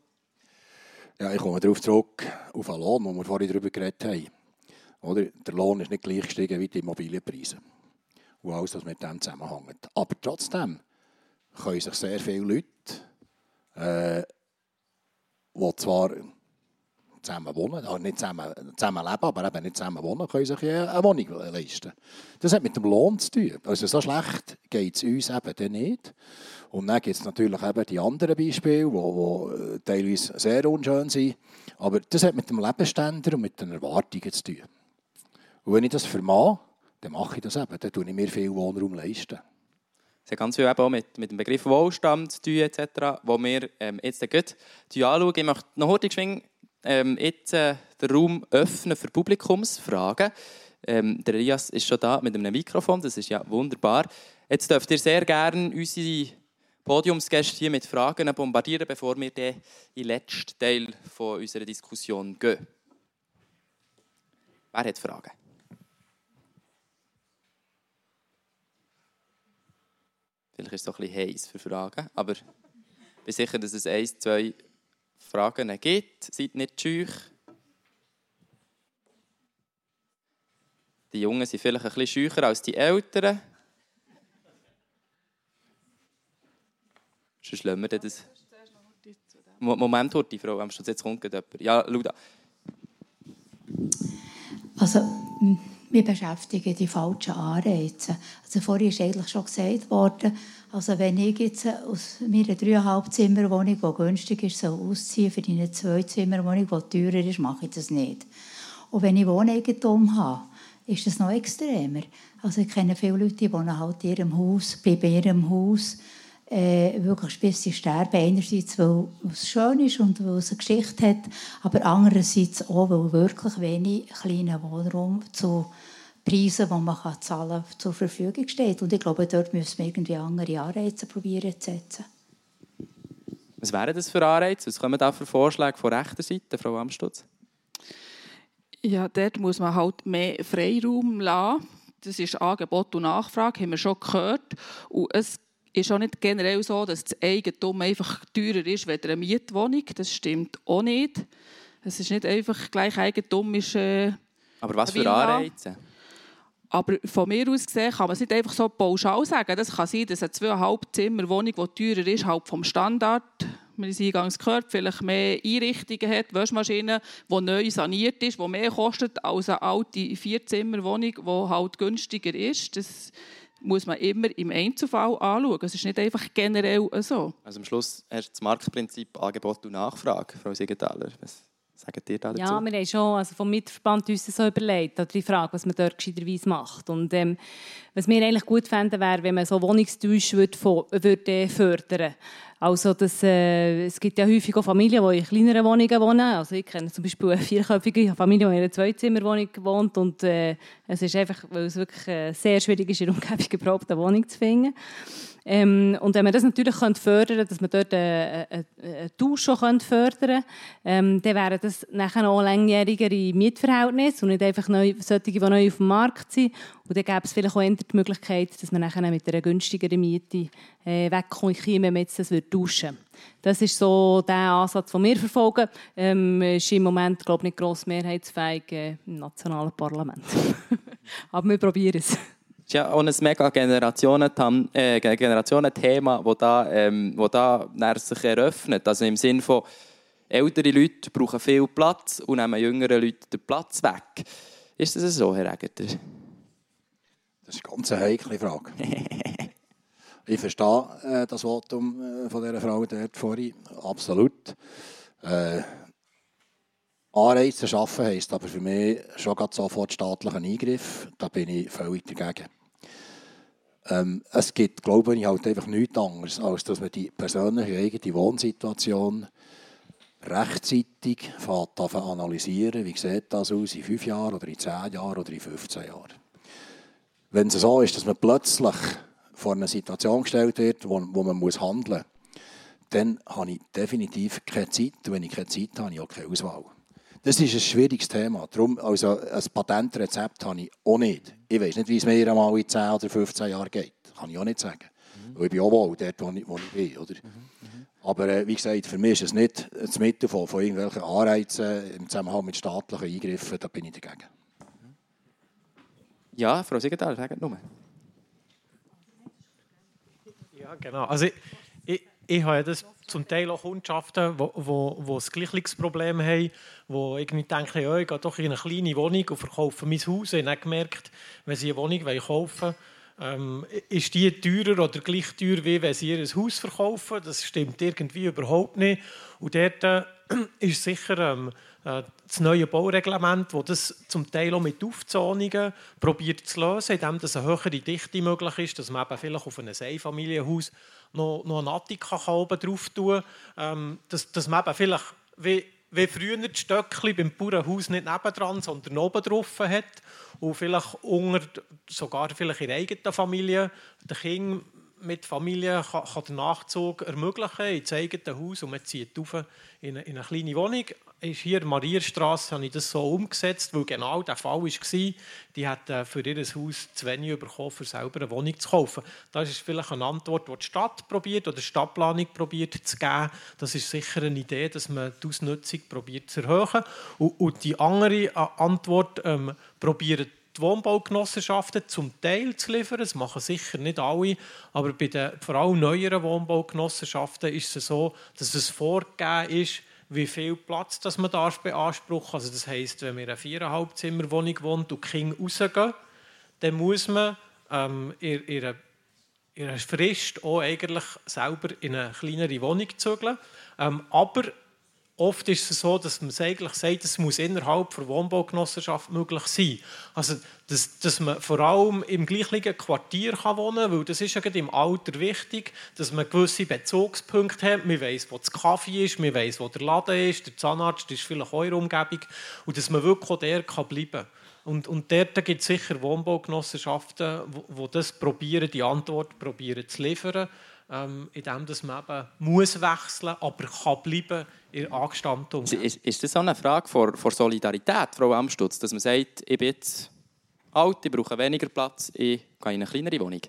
Ja, ich komme darauf zurück, auf den Lohn, den wir vorhin darüber geredet haben. Oder? Der Lohn ist nicht gleich gestiegen wie die Immobilienpreise. Und alles, was mit dem zusammenhängt. Aber trotzdem können sich sehr viele Leute, äh, die zwar zusammen wohnen, also nicht zusammen, zusammen leben, aber eben nicht zusammen wohnen, können sich eine Wohnung leisten. Das hat mit dem Lohn zu tun. Also so schlecht geht es uns eben dann nicht. Und dann gibt es natürlich eben die anderen Beispiele, die, die teilweise sehr unschön sind. Aber das hat mit dem Lebensständer und mit den Erwartungen zu tun. Und wenn ich das vermache, dann mache ich das eben. Dann tue ich mir viel Wohnraum leisten. Es hat ganz viel eben auch mit, mit dem Begriff Wohlstand zu tun, etc., wo wir ähm, jetzt gut anschauen. Ich möchte noch heute geschwind, ähm, jetzt äh, den Raum öffnen für Publikumsfragen. Ähm, der Elias ist schon da mit einem Mikrofon, das ist ja wunderbar. Jetzt dürft ihr sehr gerne unsere Podiumsgäste hier mit Fragen bombardieren, bevor wir dann in den letzten Teil von unserer Diskussion gehen. Wer hat Fragen? Vielleicht ist es ein bisschen heiß für Fragen, aber ich bin sicher, dass es ein, zwei Fragen gibt. Seid nicht schüch. Die Jungen sind vielleicht ein bisschen schücher als die Älteren. Sonst lassen wir das. Moment, Horti, Frau Amstutz, jetzt kommt jemand. Ja, Luda. Also, wir beschäftigen die falschen Anreize. Also vorhin ist eigentlich schon gesagt worden, also wenn ich jetzt aus meiner dreieinhalb Zimmerwohnung, die günstig ist, so ausziehen für eine Zwei-Zimmerwohnung, die teurer ist, mache ich das nicht. Und wenn ich Wohneigentum habe, ist das noch extremer. Also ich kenne viele Leute, die wohnen halt in ihrem Haus, bei ihrem Haus, äh, wirklich bis sie sterben. Einerseits, weil es schön ist und weil es eine Geschichte hat, aber andererseits auch, weil wirklich wenig kleiner Wohnraum zu Preisen, die man kann zahlen kann, zur Verfügung steht. Und ich glaube, dort müssen wir irgendwie andere Anreize probieren zu setzen. Was wären das für Anreize? Was kommen da für Vorschläge von rechter Seite, Frau Amstutz? Ja, dort muss man halt mehr Freiraum lassen. Das ist Angebot und Nachfrage, haben wir schon gehört. Und es ist auch nicht generell so, dass das Eigentum einfach teurer ist als eine Mietwohnung. Das stimmt auch nicht. Es ist nicht einfach gleich Eigentum. Ist, äh, Aber was für Anreize? Aber von mir aus gesehen kann man es nicht einfach so pauschal sagen. Das kann sein, dass eine zweieinhalb Zimmer Wohnung, die teurer ist, halt vom Standard, wir haben es eingangs gehört, vielleicht mehr Einrichtungen hat, Waschmaschine, die neu saniert ist, die mehr kostet als eine alte Vierzimmerwohnung, die halt günstiger ist. Das muss man immer im Einzelfall anschauen. Es ist nicht einfach generell so. Also am Schluss hast du das Marktprinzip Angebot und Nachfrage, Frau Siegenthaler. Was sagen dir da dazu? Ja, wir haben schon also vom Mitverband uns so überlegt, die Frage, was man dort gescheiterweise macht. Und ähm, was wir eigentlich gut fänden, wäre, wenn man so Wohnungstausch würde, würde fördern also das, äh, es gibt ja häufig auch Familien, die in kleineren Wohnungen wohnen. Also ich kenne zum Beispiel eine vierköpfige Familie, die in einer Zweizimmerwohnung wohnt und äh, es ist einfach, weil es wirklich äh, sehr schwierig ist, in der Umgebung überhaupt eine Wohnung zu finden. Ähm, und wenn man das natürlich könnte fördern dass man dort einen, einen, einen Tausch schon fördern könnte, ähm, dann wären das nachher auch langjährigere Mietverhältnisse und nicht einfach neu, solche, die neu auf dem Markt sind. Und dann gäbe es vielleicht auch die Möglichkeit, dass man nachher mit einer günstigeren Miete äh, wegkommt, wenn man jetzt das tauschen würde. Das ist so der Ansatz, den wir verfolgen. Ähm, ist im Moment, glaube ich, nicht gross mehrheitsfähig äh, im nationalen Parlament. Aber wir probieren es ist ja auch ein mega Generationenthema, äh, Generationenthema wo da, ähm, wo da sich eröffnet. Also im Sinne von, ältere Leute brauchen viel Platz und nehmen jüngere Leute den Platz weg. Ist das so, Herr Egeter? Das ist eine ganz heikle Frage. ich verstehe äh, das Votum äh, von dieser Frau dort vorhin, absolut. Äh, Anreize schaffen heisst aber für mich schon sofort staatlichen Eingriff. Da bin ich völlig dagegen. Ähm, es gibt, glaube ich, halt einfach nichts anderes, als dass man die persönliche eigene Wohnsituation rechtzeitig analysieren Wie sieht das aus in fünf Jahren oder in zehn Jahren oder in 15 Jahren? Wenn es so ist, dass man plötzlich vor eine Situation gestellt wird, wo, wo man muss handeln muss, dann habe ich definitiv keine Zeit. Und wenn ich keine Zeit habe, habe ich auch keine Auswahl. Das ist ein schwieriges Thema. Darum, also ein Patentrezept habe ich auch nicht. Ich weiß nicht, wie es mir einmal in 10 oder 15 Jahren geht. Kann ich auch nicht sagen. Mhm. Ich bin auch wohl dort, wo ich, wo ich bin. Oder? Mhm. Aber äh, wie gesagt, für mich ist es nicht das Mittel von, von irgendwelchen Anreizen im Zusammenhang mit staatlichen Eingriffen. Da bin ich dagegen. Ja, Frau Siegenthaler, sagen nur. Genau. Also ich, ich, ich habe das zum Teil auch Kundschaften, die das gleiche Problem haben, die irgendwie denken, ja, ich gehe doch in eine kleine Wohnung und verkaufe mein Haus. Ich habe gemerkt, wenn sie eine Wohnung kaufen wollen, ähm, ist die teurer oder gleich teuer, wie wenn sie ihr Haus verkaufen. Das stimmt irgendwie überhaupt nicht. Und dort äh, ist sicher ähm, äh, das neue Baureglement, das das zum Teil auch mit Aufzonungen probiert zu lösen, indem das eine höhere Dichte möglich ist, dass man eben vielleicht auf ein Einfamilienhaus noch, noch einen Attika oben drauf tun kann, ähm, dass, dass man eben vielleicht wie, wie früher die Stöckchen beim Bauernhaus nicht nebendran, sondern oben drauf hat und vielleicht unter, sogar vielleicht in der eigenen Familie, der Kind mit Familie kann, kann den Nachzug ermöglichen ins eigene Haus und man zieht auf in eine, in eine kleine Wohnung. Ist hier in der Marierstraße habe ich das so umgesetzt, weil genau der Fall war. Die hat für ihr Haus zu wenig bekommen, um selber eine Wohnung zu kaufen. Das ist vielleicht eine Antwort, die die Stadt probiert oder die Stadtplanung probiert zu geben. Das ist sicher eine Idee, dass man die Ausnutzung probiert zu erhöhen. Und, und die andere äh, Antwort ähm, probiert die Wohnbaugenossenschaften zum Teil zu liefern. Das machen sicher nicht alle, aber bei den vor allem neueren Wohnbaugenossenschaften ist es so, dass es vorgegeben ist, wie viel Platz das man darf beanspruchen Also das heisst, wenn man in einer viereinhalb Zimmer Wohnung wohnt und die Kinder rausgehen, dann muss man ähm, in, in, einer, Frist auch eigentlich selber in eine kleinere Wohnung zügeln. Ähm, aber Oft ist es so, dass man eigentlich sagt, es muss innerhalb der Wohnbaugenossenschaft möglich sein. Also, dass, dass man vor allem im gleichen Quartier kann wohnen kann, weil das ist ja im Alter wichtig, dass man gewisse Bezugspunkte hat. Man weiß, wo das Kaffee ist, man weiß, wo der Laden ist, der Zahnarzt ist vielleicht eure Umgebung und dass man wirklich auch der kann bleiben kann. Und, und dort gibt es sicher Wohnbaugenossenschaften, die das probieren, die Antwort probieren zu liefern ähm, indem dass man eben muss wechseln muss, aber kann bleiben in der angestammten ist, ist das auch eine Frage von, von Solidarität, Frau Amstutz, dass man sagt, ich bin jetzt alt, ich brauche weniger Platz, ich gehe in eine kleinere Wohnung?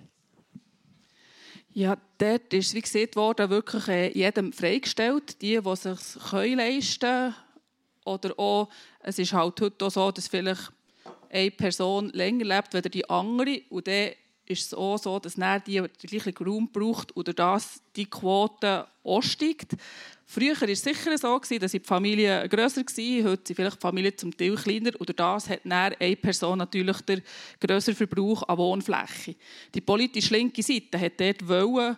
Ja, dort ist, wie gesagt worden, wirklich äh, jedem freigestellt, die, die es sich leisten können. Oder auch, es ist halt heute auch so, dass vielleicht eine Person länger lebt als die andere und dann ist es auch so, dass er die den gleichen Raum braucht oder dass die Quote auch steigt. Früher war es sicher so, dass die Familie grösser war, heute sind vielleicht die Familien zum Teil kleiner. Oder das hat dann eine Person natürlich den grösseren Verbrauch an Wohnfläche. Die politisch linke Seite hat dort wollen,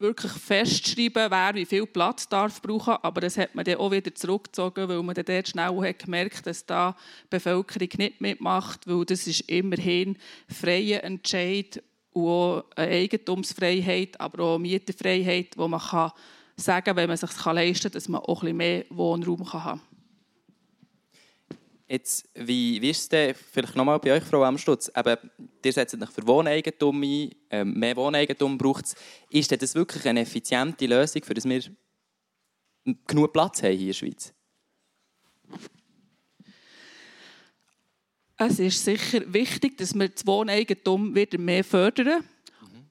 wirklich festschreiben, wer wie viel Platz darf brauchen. Aber das hat man dann auch wieder zurückgezogen, weil man dann dort schnell hat gemerkt dass da die Bevölkerung nicht mitmacht, weil das ist immerhin freier Entscheid und auch eine Eigentumsfreiheit, aber auch Mieterfreiheit, wo man kann sagen kann, wenn man es sich leisten kann, dass man auch ein bisschen mehr Wohnraum haben kann. Jetzt, wie, wie ist es denn, vielleicht nochmal bei euch, Frau Amstutz, eben, ihr setzt euch für Wohneigentum ein, ähm, mehr Wohneigentum braucht es. Ist das wirklich eine effiziente Lösung, für dass wir genug Platz haben hier in der Schweiz? Es ist sicher wichtig, dass wir das Wohneigentum wieder mehr fördern. Mhm.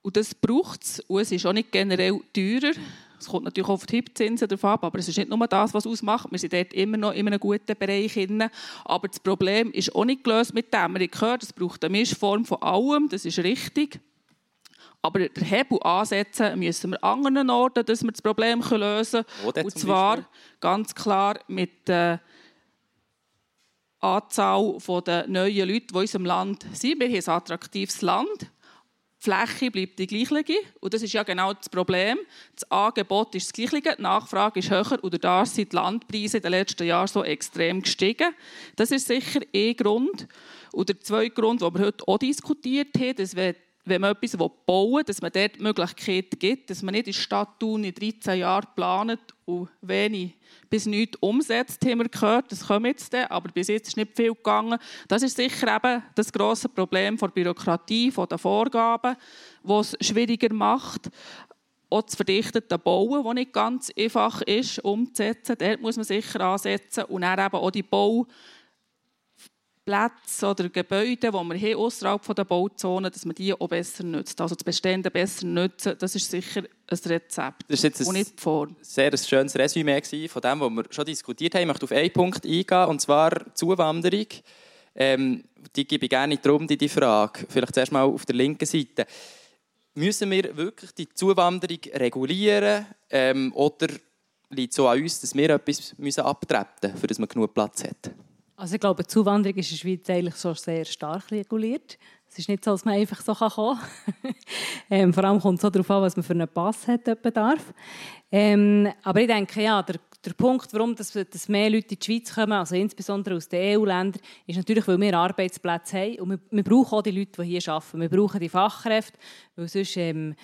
Und das braucht es. Und es ist auch nicht generell teurer. Es kommt natürlich auch auf die Hipzinsen davon ab, aber es ist nicht nur das, was ausmacht. Wir sind dort immer noch in einem guten Bereich. Drin. Aber das Problem ist auch nicht gelöst mit dem. Wir haben gehört, es braucht eine Mischform von allem, das ist richtig. Aber den Hebel ansetzen müssen wir an anderen Orten, dass wir das Problem lösen können. Und zwar ganz klar mit der Anzahl der neuen Leute, die in unserem Land sind. Wir haben ein attraktives Land. Fläche bleibt die gleiche. Und das ist ja genau das Problem. Das Angebot ist das gleiche, die Nachfrage ist höher und da sind die Landpreise in den letzten Jahren so extrem gestiegen. Das ist sicher ein Grund. Und der zweite Grund, den wir heute auch diskutiert haben, dass wenn man etwas bauen will, dass man dort die Möglichkeit gibt, dass man nicht in der Stadt Thun in 13 Jahren plant und wenig bis nichts umsetzt, haben wir gehört. Das kommt jetzt dann, aber bis jetzt ist nicht viel gegangen. Das ist sicher eben das grosse Problem der Bürokratie, der Vorgaben, was es schwieriger macht. Auch das verdichtete Bauen, das nicht ganz einfach ist, umzusetzen. Dort muss man sicher ansetzen. Und dann eben auch die Bau- Plätze oder Gebäude, die wir haben, außerhalb der Bauzone, dass man die auch besser nutzt. Also das Bestände besser nutzen, das ist sicher ein Rezept das ist jetzt und nicht die Form. sehr ein schönes Resümee von dem, was wir schon diskutiert haben. Ich möchte auf einen Punkt eingehen, und zwar Zuwanderung. Ähm, die gebe ich gerne darum, die, die Frage. Vielleicht zuerst mal auf der linken Seite. müssen wir wirklich die Zuwanderung regulieren ähm, oder liegt es so an uns, dass wir etwas müssen abtreten müssen, damit man genug Platz hat? Also ich glaube, die Zuwanderung ist in der Schweiz eigentlich schon sehr stark reguliert. Es ist nicht so, dass man einfach so kommen kann. ähm, vor allem kommt es so darauf an, was man für einen Pass hat, darf. Ähm, aber ich denke, ja, der der Punkt, warum dass, dass mehr Leute in die Schweiz kommen, also insbesondere aus den EU-Ländern, ist natürlich, weil wir Arbeitsplätze haben und wir, wir, brauchen auch die Leute, die hier arbeiten. Wir brauchen die Fachkräfte, weil sonst ähm,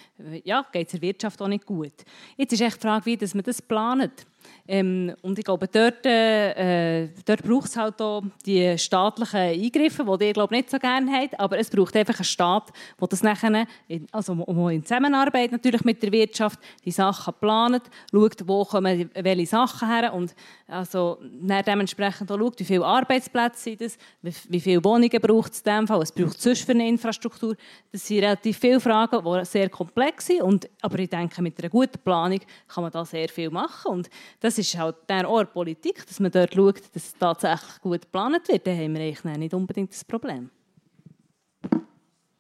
ja, geht es der Wirtschaft auch nicht gut. Jetzt ist echt die Frage, wie dass man das plant. Ähm, und ich glaube, dort, äh, dort braucht es halt auch die staatlichen Eingriffe, die ihr glaube nicht so gerne habt, aber es braucht einfach einen Staat, der das nachher, in, also in Zusammenarbeit natürlich mit der Wirtschaft, die Sachen plant, schaut, wo kommen welche Sachen her und also dementsprechend auch schaut, wie viele Arbeitsplätze sind es, wie viele Wohnungen braucht es in dem Fall, was braucht es sonst für eine Infrastruktur. Das sind relativ viele Fragen, die sehr komplex sind, und, aber ich denke, mit einer guten Planung kann man da sehr viel machen und das ist halt der Ort Politik, dass man dort schaut, dass es tatsächlich gut geplant wird. Dann haben wir eigentlich nicht unbedingt das Problem.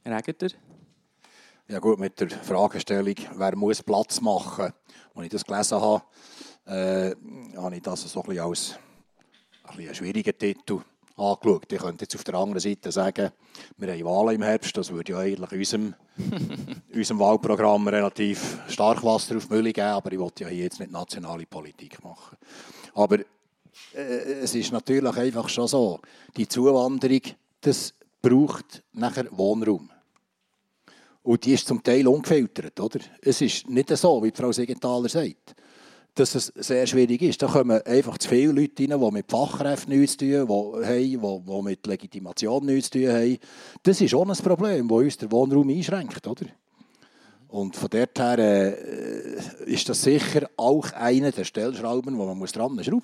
Herr Egerter? Ja gut, mit der Fragestellung, wer muss Platz machen, als ich das gelesen habe, äh, habe ich das so ein bisschen als ein bisschen einen schwierigen Titel angeschaut. Ich könnte jetzt auf der anderen Seite sagen, wir haben Wahlen im Herbst, das würde ja eigentlich unserem, unserem Wahlprogramm relativ stark Wasser auf Müll geben, aber ich wollte ja hier jetzt nicht nationale Politik machen. Aber äh, es ist natürlich einfach schon so, die Zuwanderung, das braucht nachher Wohnraum. Und die ist zum Teil ungefiltert, oder? Es ist nicht so, wie Frau Siegenthaler sagt dass es sehr schwierig ist. Da kommen einfach zu viele Leute rein, die mit Fachkräften nichts zu tun haben, die, mit Legitimation nichts zu tun haben. Das ist auch ein Problem, das uns der Wohnraum einschränkt. Oder? Und von dort her äh, ist das sicher auch eine der Stellschrauben, wo man dran schrauben muss.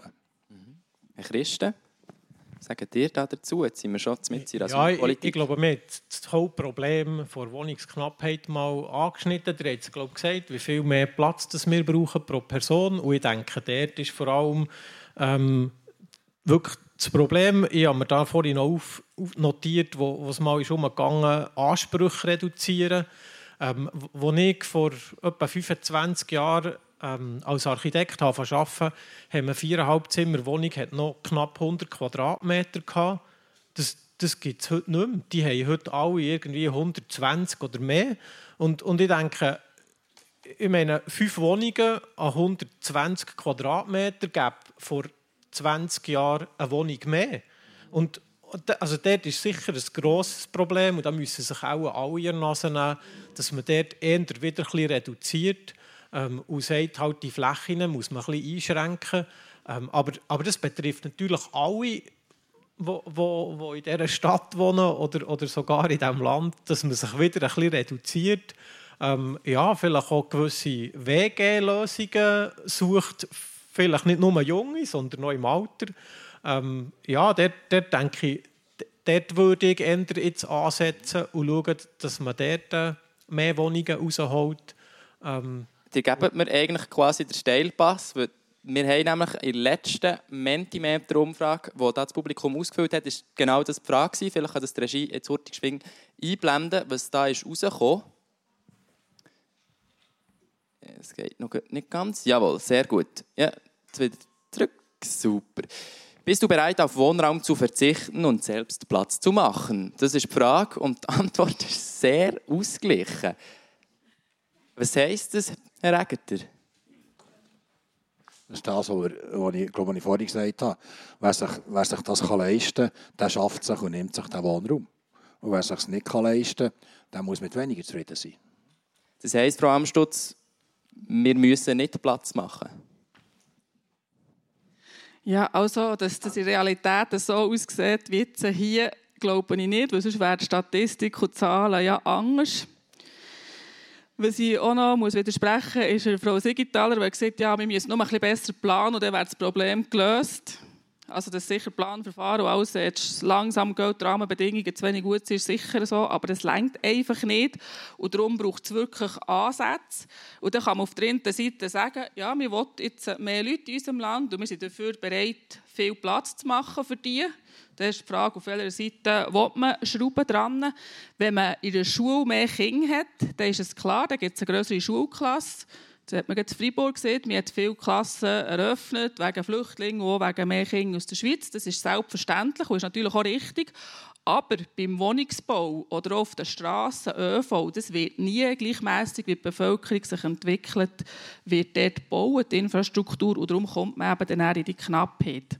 Herr Christen? Sagt ihr da dazu? Jetzt sind wir schon mit in Ja, ich, ich, glaube, wir haben das Hauptproblem der Wohnungsknappheit mal angeschnitten. Ihr habt glaube gesagt, wie viel mehr Platz das wir brauchen pro Person. Und ich denke, dort ist vor allem ähm, wirklich das Problem, ich habe mir da vorhin noch auf, notiert, wo, wo es mal ist umgegangen Ansprüche reduzieren. Ähm, wo ich vor etwa 25 Jahren ähm, als Architekt arbeiten haben wir viereinhalb Zimmer Wohnung, hat noch knapp 100 Quadratmeter gehabt. Das, das gibt es heute nicht mehr. Die haben heute alle irgendwie 120 oder mehr. Und, und ich denke, ich meine, fünf Wohnungen an 120 Quadratmeter gäbe vor 20 Jahren eine Wohnung mehr. Und also dort ist sicher ein grosses Problem und da müssen sich auch alle in Nase nehmen, dass man dort eher wieder ein bisschen reduziert ähm, und sagt, halt, die Flächen muss man ein bisschen einschränken. Ähm, aber, aber das betrifft natürlich alle, die wo, wo, in dieser Stadt wohnen oder, oder sogar in diesem Land, dass man sich wieder ein bisschen reduziert. Ähm, ja, vielleicht auch gewisse WG-Lösungen sucht, vielleicht nicht nur Junge, sondern auch im Alter. Ähm, ja, dort, dort denke ich, dort würde ich jetzt ansetzen und schauen, dass man dort mehr Wohnungen rausholt. Ähm, die geben mir eigentlich quasi den Steilpass. wir haben nämlich in der letzten Mentimeter-Umfrage, die das Publikum ausgefüllt hat, ist genau das die Frage. Vielleicht kann das die Regie jetzt hurtig schwingen einblenden, was da ist rausgekommen. Es geht noch nicht ganz. Jawohl, sehr gut. Ja, jetzt wieder zurück. Super. Bist du bereit, auf Wohnraum zu verzichten und selbst Platz zu machen? Das ist die Frage und die Antwort ist sehr ausgeglichen. Was heisst das? Herr Egerter? Das ist das, was ich, glaube, was ich vorhin gesagt habe. Wer sich, wer sich das kann leisten kann, der schafft sich und nimmt sich den Wohnraum. Und wer sich es nicht kann leisten kann, der muss mit weniger zufrieden sein. Das heisst, Frau Amstutz, wir müssen nicht Platz machen. Ja, also, dass das in Realität so aussieht wie jetzt hier, glaube ich nicht, weil sonst wäre die Statistik und Zahlen ja anders. Was ich auch noch muss widersprechen muss, ist Frau Sigitaler, die gesagt hat, ja, wir müssen noch ein bisschen besser planen und dann wäre das Problem gelöst. Also das sicher Planverfahren und alles jetzt langsam geht, die Rahmenbedingungen zu wenig gut sind, ist sicher so, aber das längt einfach nicht und darum braucht es wirklich Ansätze. Und dann kann man auf der einen Seite sagen, ja, wir wollen jetzt mehr Leute in unserem Land und wir sind dafür bereit, viel Platz zu machen für die. Das ist die Frage, auf welcher Seite will man Schrauben dran. Wenn man in der Schule mehr Kinder hat, dann ist es klar, dann gibt es eine größere Schulklasse. Das hat man jetzt in Freiburg gesehen. Man hat viele Klassen eröffnet, wegen Flüchtlingen und wegen mehr Kinder aus der Schweiz. Das ist selbstverständlich und ist natürlich auch richtig. Aber beim Wohnungsbau oder auf den Straßen, ÖV, das wird nie gleichmäßig, wie die Bevölkerung sich entwickelt, wird dort gebaut, die Infrastruktur, und darum kommt man eben dann in die Knappheit.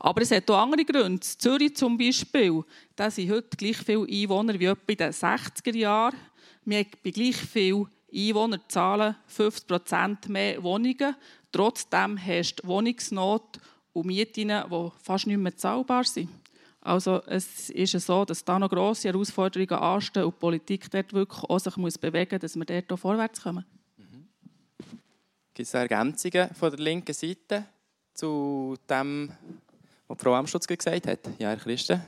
Aber es hat auch andere Gründe. Zürich zum Beispiel, da sind heute gleich viele Einwohner wie etwa in den 60er Jahren. Wir haben gleich vielen Einwohnern zahlen 50 Prozent mehr Wohnungen. Trotzdem herrscht Wohnungsnot und Mieten, die fast nicht mehr zahlbar sind. Also es ist so, dass da noch grosse Herausforderungen anstehen und die Politik dort wirklich auch sich muss bewegen muss, dass wir dort auch vorwärts kommen. Mhm. Gibt es Ergänzungen von der linken Seite zu dem, was Frau Amstutz gesagt hat? Ja, Herr Christen?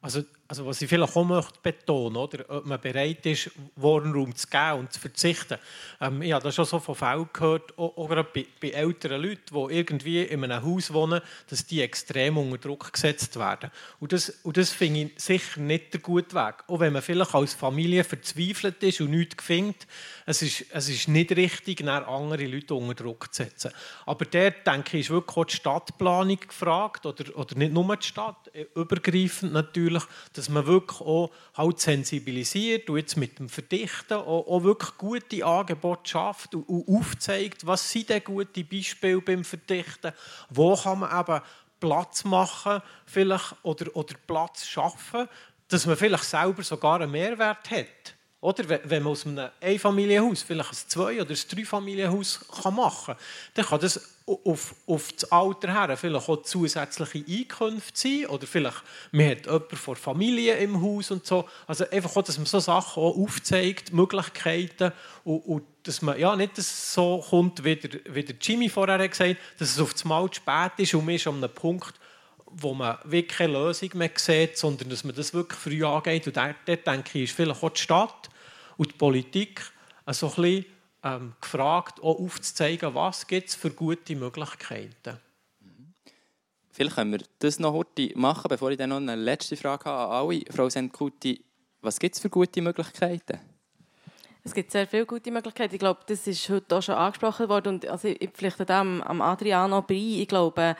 Also, also was ich vielleicht auch möchte betonen oder ob man bereit ist, Wohnraum zu geben und zu verzichten. Ähm, ich habe das schon so von Fällen gehört, auch, auch gerade bei, bei, älteren Leuten, die irgendwie in einem Haus wohnen, dass die extrem unter Druck gesetzt werden. Und das, und das finde ich sicher nicht der gute Weg. Auch wenn man vielleicht als Familie verzweifelt ist und nichts findet, es ist, es ist nicht richtig, andere Leute unter Druck zu setzen. Aber der denke ich, ist wirklich auch die Stadtplanung gefragt, oder, oder nicht nur die Stadt, äh, übergreifend natürlich, dass man wirklich auch halt sensibilisiert und jetzt mit dem Verdichten auch, auch wirklich gute Angebote schafft und, und aufzeigt, was sind denn gute Beispiele beim Verdichten, wo kann man eben Platz machen vielleicht, oder, oder Platz schaffen, dass man vielleicht selber sogar einen Mehrwert hat. Oder wenn man aus einem Einfamilienhaus vielleicht ein Zwei- oder ein Dreifamilienhaus machen kann, dann kann das auf, auf das Alter her vielleicht auch zusätzliche Einkünfte sein. Oder vielleicht man hat jemanden von Familie im Haus und so. Also einfach auch, dass man so Sachen auch aufzeigt, Möglichkeiten und, und dass man ja nicht so kommt, wie der, wie der Jimmy vorher hat gesagt dass es auf das Mal zu spät ist und man ist an einem Punkt, wo man wirklich keine Lösung mehr sieht, sondern dass man das wirklich früh angeht. Und dort, dort denke ich, ist vielleicht auch die Stadt und die Politik so ein bisschen ähm, gefragt, auch aufzuzeigen, was gibt es für gute Möglichkeiten. Vielleicht können wir das noch heute machen, bevor ich dann noch eine letzte Frage habe an alle. Frau Sendkuti, was gibt es für gute Möglichkeiten? Es gibt sehr viele gute Möglichkeiten. Ich glaube, das ist heute auch schon angesprochen worden. Und also ich pflichte dem am Adriano bei. Ich glaube,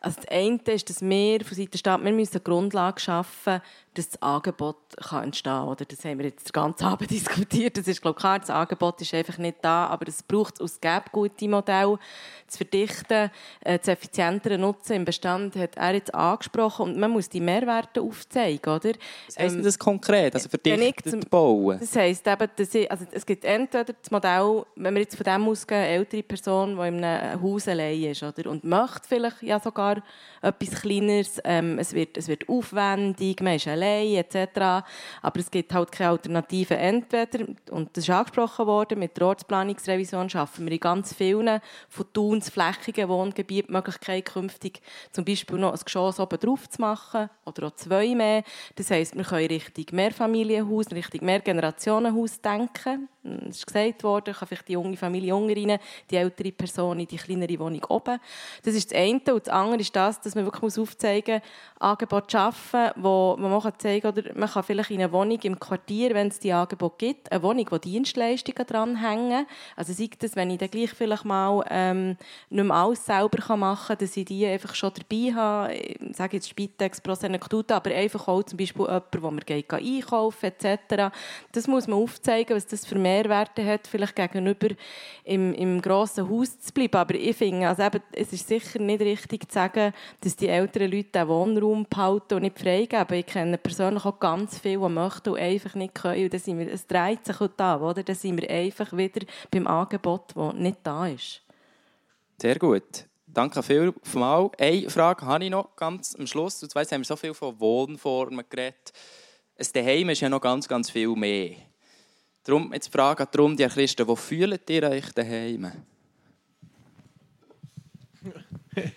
also das eine ist, dass wir von Seiten der Stadt wir müssen eine Grundlage schaffen dass das Angebot kann entstehen kann. Das haben wir jetzt den ganzen Abend diskutiert. Das ist, glaube ich, klar, das Angebot ist einfach nicht da, aber es braucht aus gäbe gute Modelle zu verdichten, äh, zu effizienter nutzen. Im Bestand hat er jetzt angesprochen und man muss die Mehrwerte aufzeigen, oder? Was heisst ähm, das konkret? Also verdichtet zum, bauen? Das heisst eben, dass ich, also es gibt entweder das Modell, wenn wir jetzt von dem ausgehen, eine ältere Person, die in einem Haus allein ist, oder? Und möchte vielleicht ja sogar etwas Kleineres, ähm, es, wird, es wird aufwendig, man ist allein allein etc. Aber es gibt halt keine Alternative. Entweder, und das ist angesprochen worden, mit der Ortsplanungsrevision schaffen wir in ganz vielen von Thuns flächigen Wohngebieten die Möglichkeit, künftig zum Beispiel noch ein Geschoss oben drauf zu machen oder auch zwei mehr. Das heisst, wir können Richtung Mehrfamilienhaus, Richtung Mehrgenerationenhaus denken. Es ist gesagt worden, kann vielleicht die junge Familie unten rein, die ältere Person in die kleinere Wohnung oben. Das ist das eine. Und das andere ist das, dass man wirklich aufzeigen muss, Angebote schaffen, wo man kann zeigen oder man kann vielleicht in einer Wohnung im Quartier, wenn es die Angebote gibt, eine Wohnung, wo Dienstleistungen dranhängen. Also sei das, wenn ich dann gleich vielleicht mal ähm, nicht mehr alles selber machen kann, dass ich die einfach schon dabei habe, ich sage jetzt Spitex pro Senektuta, aber einfach auch zum Beispiel jemand, wo man geht einkaufen etc. Das muss man aufzeigen, was das für Mehrwerte hat, vielleicht gegenüber im, im grossen Haus zu bleiben. Aber ich finde, also eben, es ist sicher nicht richtig zu sagen, dass die älteren Leute den Wohnraum behalten und nicht freigeben. Ich kenne persönlich auch ganz viel, die möchten und einfach nicht können. Und dann sind wir, es dreht sich heute an, oder? Dann sind wir einfach wieder beim Angebot, das nicht da ist. Sehr gut. Danke vielmals. Eine Frage habe ich noch ganz am Schluss. Und zwar haben wir so viel von Wohnformen geredet. Ein Daheim ist ja noch ganz, ganz viel mehr. Darum jetzt die Frage darum, die Christen, wo fühlt ihr euch daheim?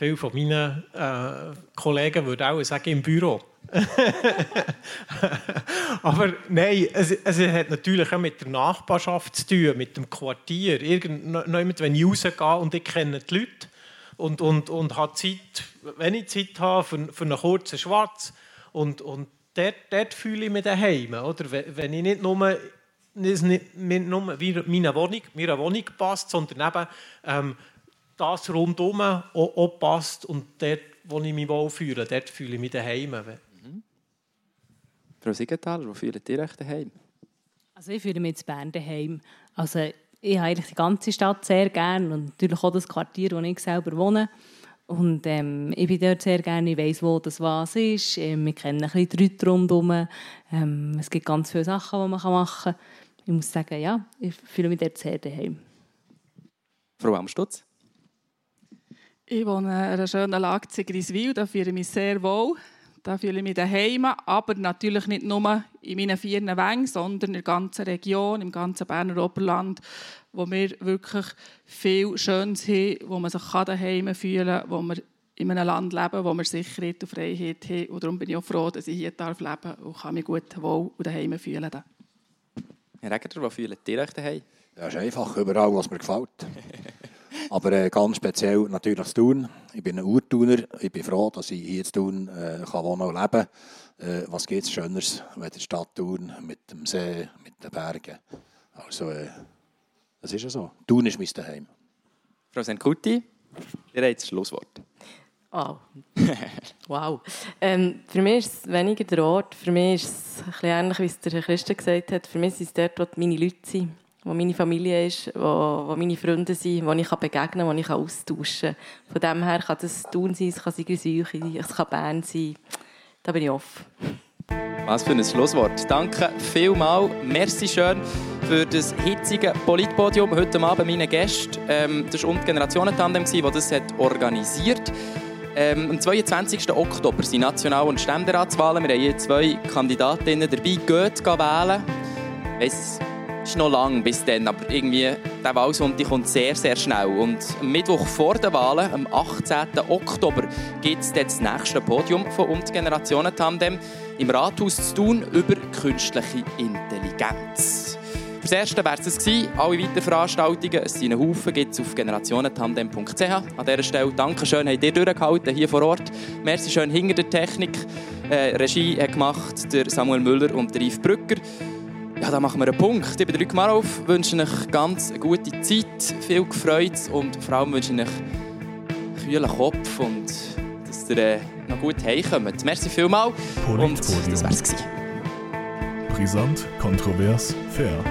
viele von meinen äh, Kollegen würden auch sagen, im Büro. Aber nein, es, es, hat natürlich auch mit der Nachbarschaft zu tun, mit dem Quartier. Irgendjemand, wenn ich rausgehe und ich kenne die Leute und, und, und habe Zeit, wenn ich Zeit habe, für, für einen kurzen Schwarz. Und, und dort, dort fühle ich mich daheim. Oder? Wenn ich nicht nur, nicht, nicht nur wie meine Wohnung, meiner Wohnung passt, sondern eben ähm, das rundherum auch, auch passt und dort, wo ich mich wohlfühle, dort fühle ich mich daheim. Frau Siegenthaler, wo fühlt ihr euch daheim? Also ich fühle mich in Bern daheim. Also ich habe eigentlich die ganze Stadt sehr gerne und natürlich auch das Quartier, wo ich selber wohne. Und ähm, ich bin dort sehr gerne, ich weiss, wo das was ist. Ähm, wir kennen ein bisschen die Leute rundherum. Ähm, es gibt ganz viele Sachen, die man machen kann. Ich muss sagen, ja, ich fühle mich dort sehr daheim. Frau Amstutz? Ich wohne in einer schönen Lage Zigriswil, da fühle ich mich sehr wohl. Da fühle ich mich daheim, aber natürlich nicht nur in meinen vier Wängen, sondern in der ganzen Region, im ganzen Berner Oberland, wo wir wirklich viel Schönes haben, wo man sich daheim fühlen kann, wo wir in einem Land leben, wo wir Sicherheit und Freiheit haben. Und darum bin ich auch froh, dass ich hier leben darf und kann mich gut wohl und daheim fühlen. Herr Egger, wo fühlt ihr euch daheim? Ja, ist einfach, überall, was mir gefällt. Aber äh, ganz speziell natürlich das Tun. Ich bin ein Urtuner. Ich bin froh, dass ich hier zu Thun äh, kann wohnen und leben äh, Was gibt es Schöneres als die Stadt Thun mit dem See, mit den Bergen? Also, äh, das ist ja so. Thun ist mein Daheim. Frau Senkuti, ihr habt das Schlusswort. Oh. wow. Ähm, für mich ist es weniger der Ort. Für mich ist es ein bisschen ähnlich, wie es der Herr Christen gesagt hat. Für mich ist es dort, wo meine Leute sind wo meine Familie ist, wo, wo meine Freunde sind, wo ich begegnen kann, wo ich austauschen kann. Von dem her kann das Thun sein, es kann Sigriswil sein, es kann Bern sein. Da bin ich offen. Was für ein Schlusswort. Danke vielmals. Merci schön für das hitzige Politpodium heute Abend meinen Gästen. Ähm, das war Generationentandem, das das hat organisiert ähm, Am 22. Oktober sind National- und Ständeratswahlen. Wir haben hier zwei Kandidatinnen dabei. Geht wählen. Weiss, ist noch lang bis dann, aber irgendwie der Wahlsonntag kommt sehr, sehr schnell. Und am Mittwoch vor den Wahlen, am 18. Oktober, gibt es das nächste Podium von «Und Generationen Tandem» im Rathaus zu tun über künstliche Intelligenz. Das erste wäre es gewesen. Alle weiteren Veranstaltungen, es sind ein Haufen, gibt es auf generationentandem.ch. An dieser Stelle danke schön, habt ihr durchgehalten hier vor Ort. Merci schön hinter der Technik. Äh, Regie hat gemacht der Samuel Müller und der Yves Brücker. Ja, da machen wir einen Punkt. Ich bin Luc Marov, wünsche euch ganz eine gute Zeit, viel Freude und vor allem wünsche ich euch einen kühlen Kopf und dass ihr äh, noch gut heimkommt. Merci vielmals und das wär's gewesen. Brisant, kontrovers, fair.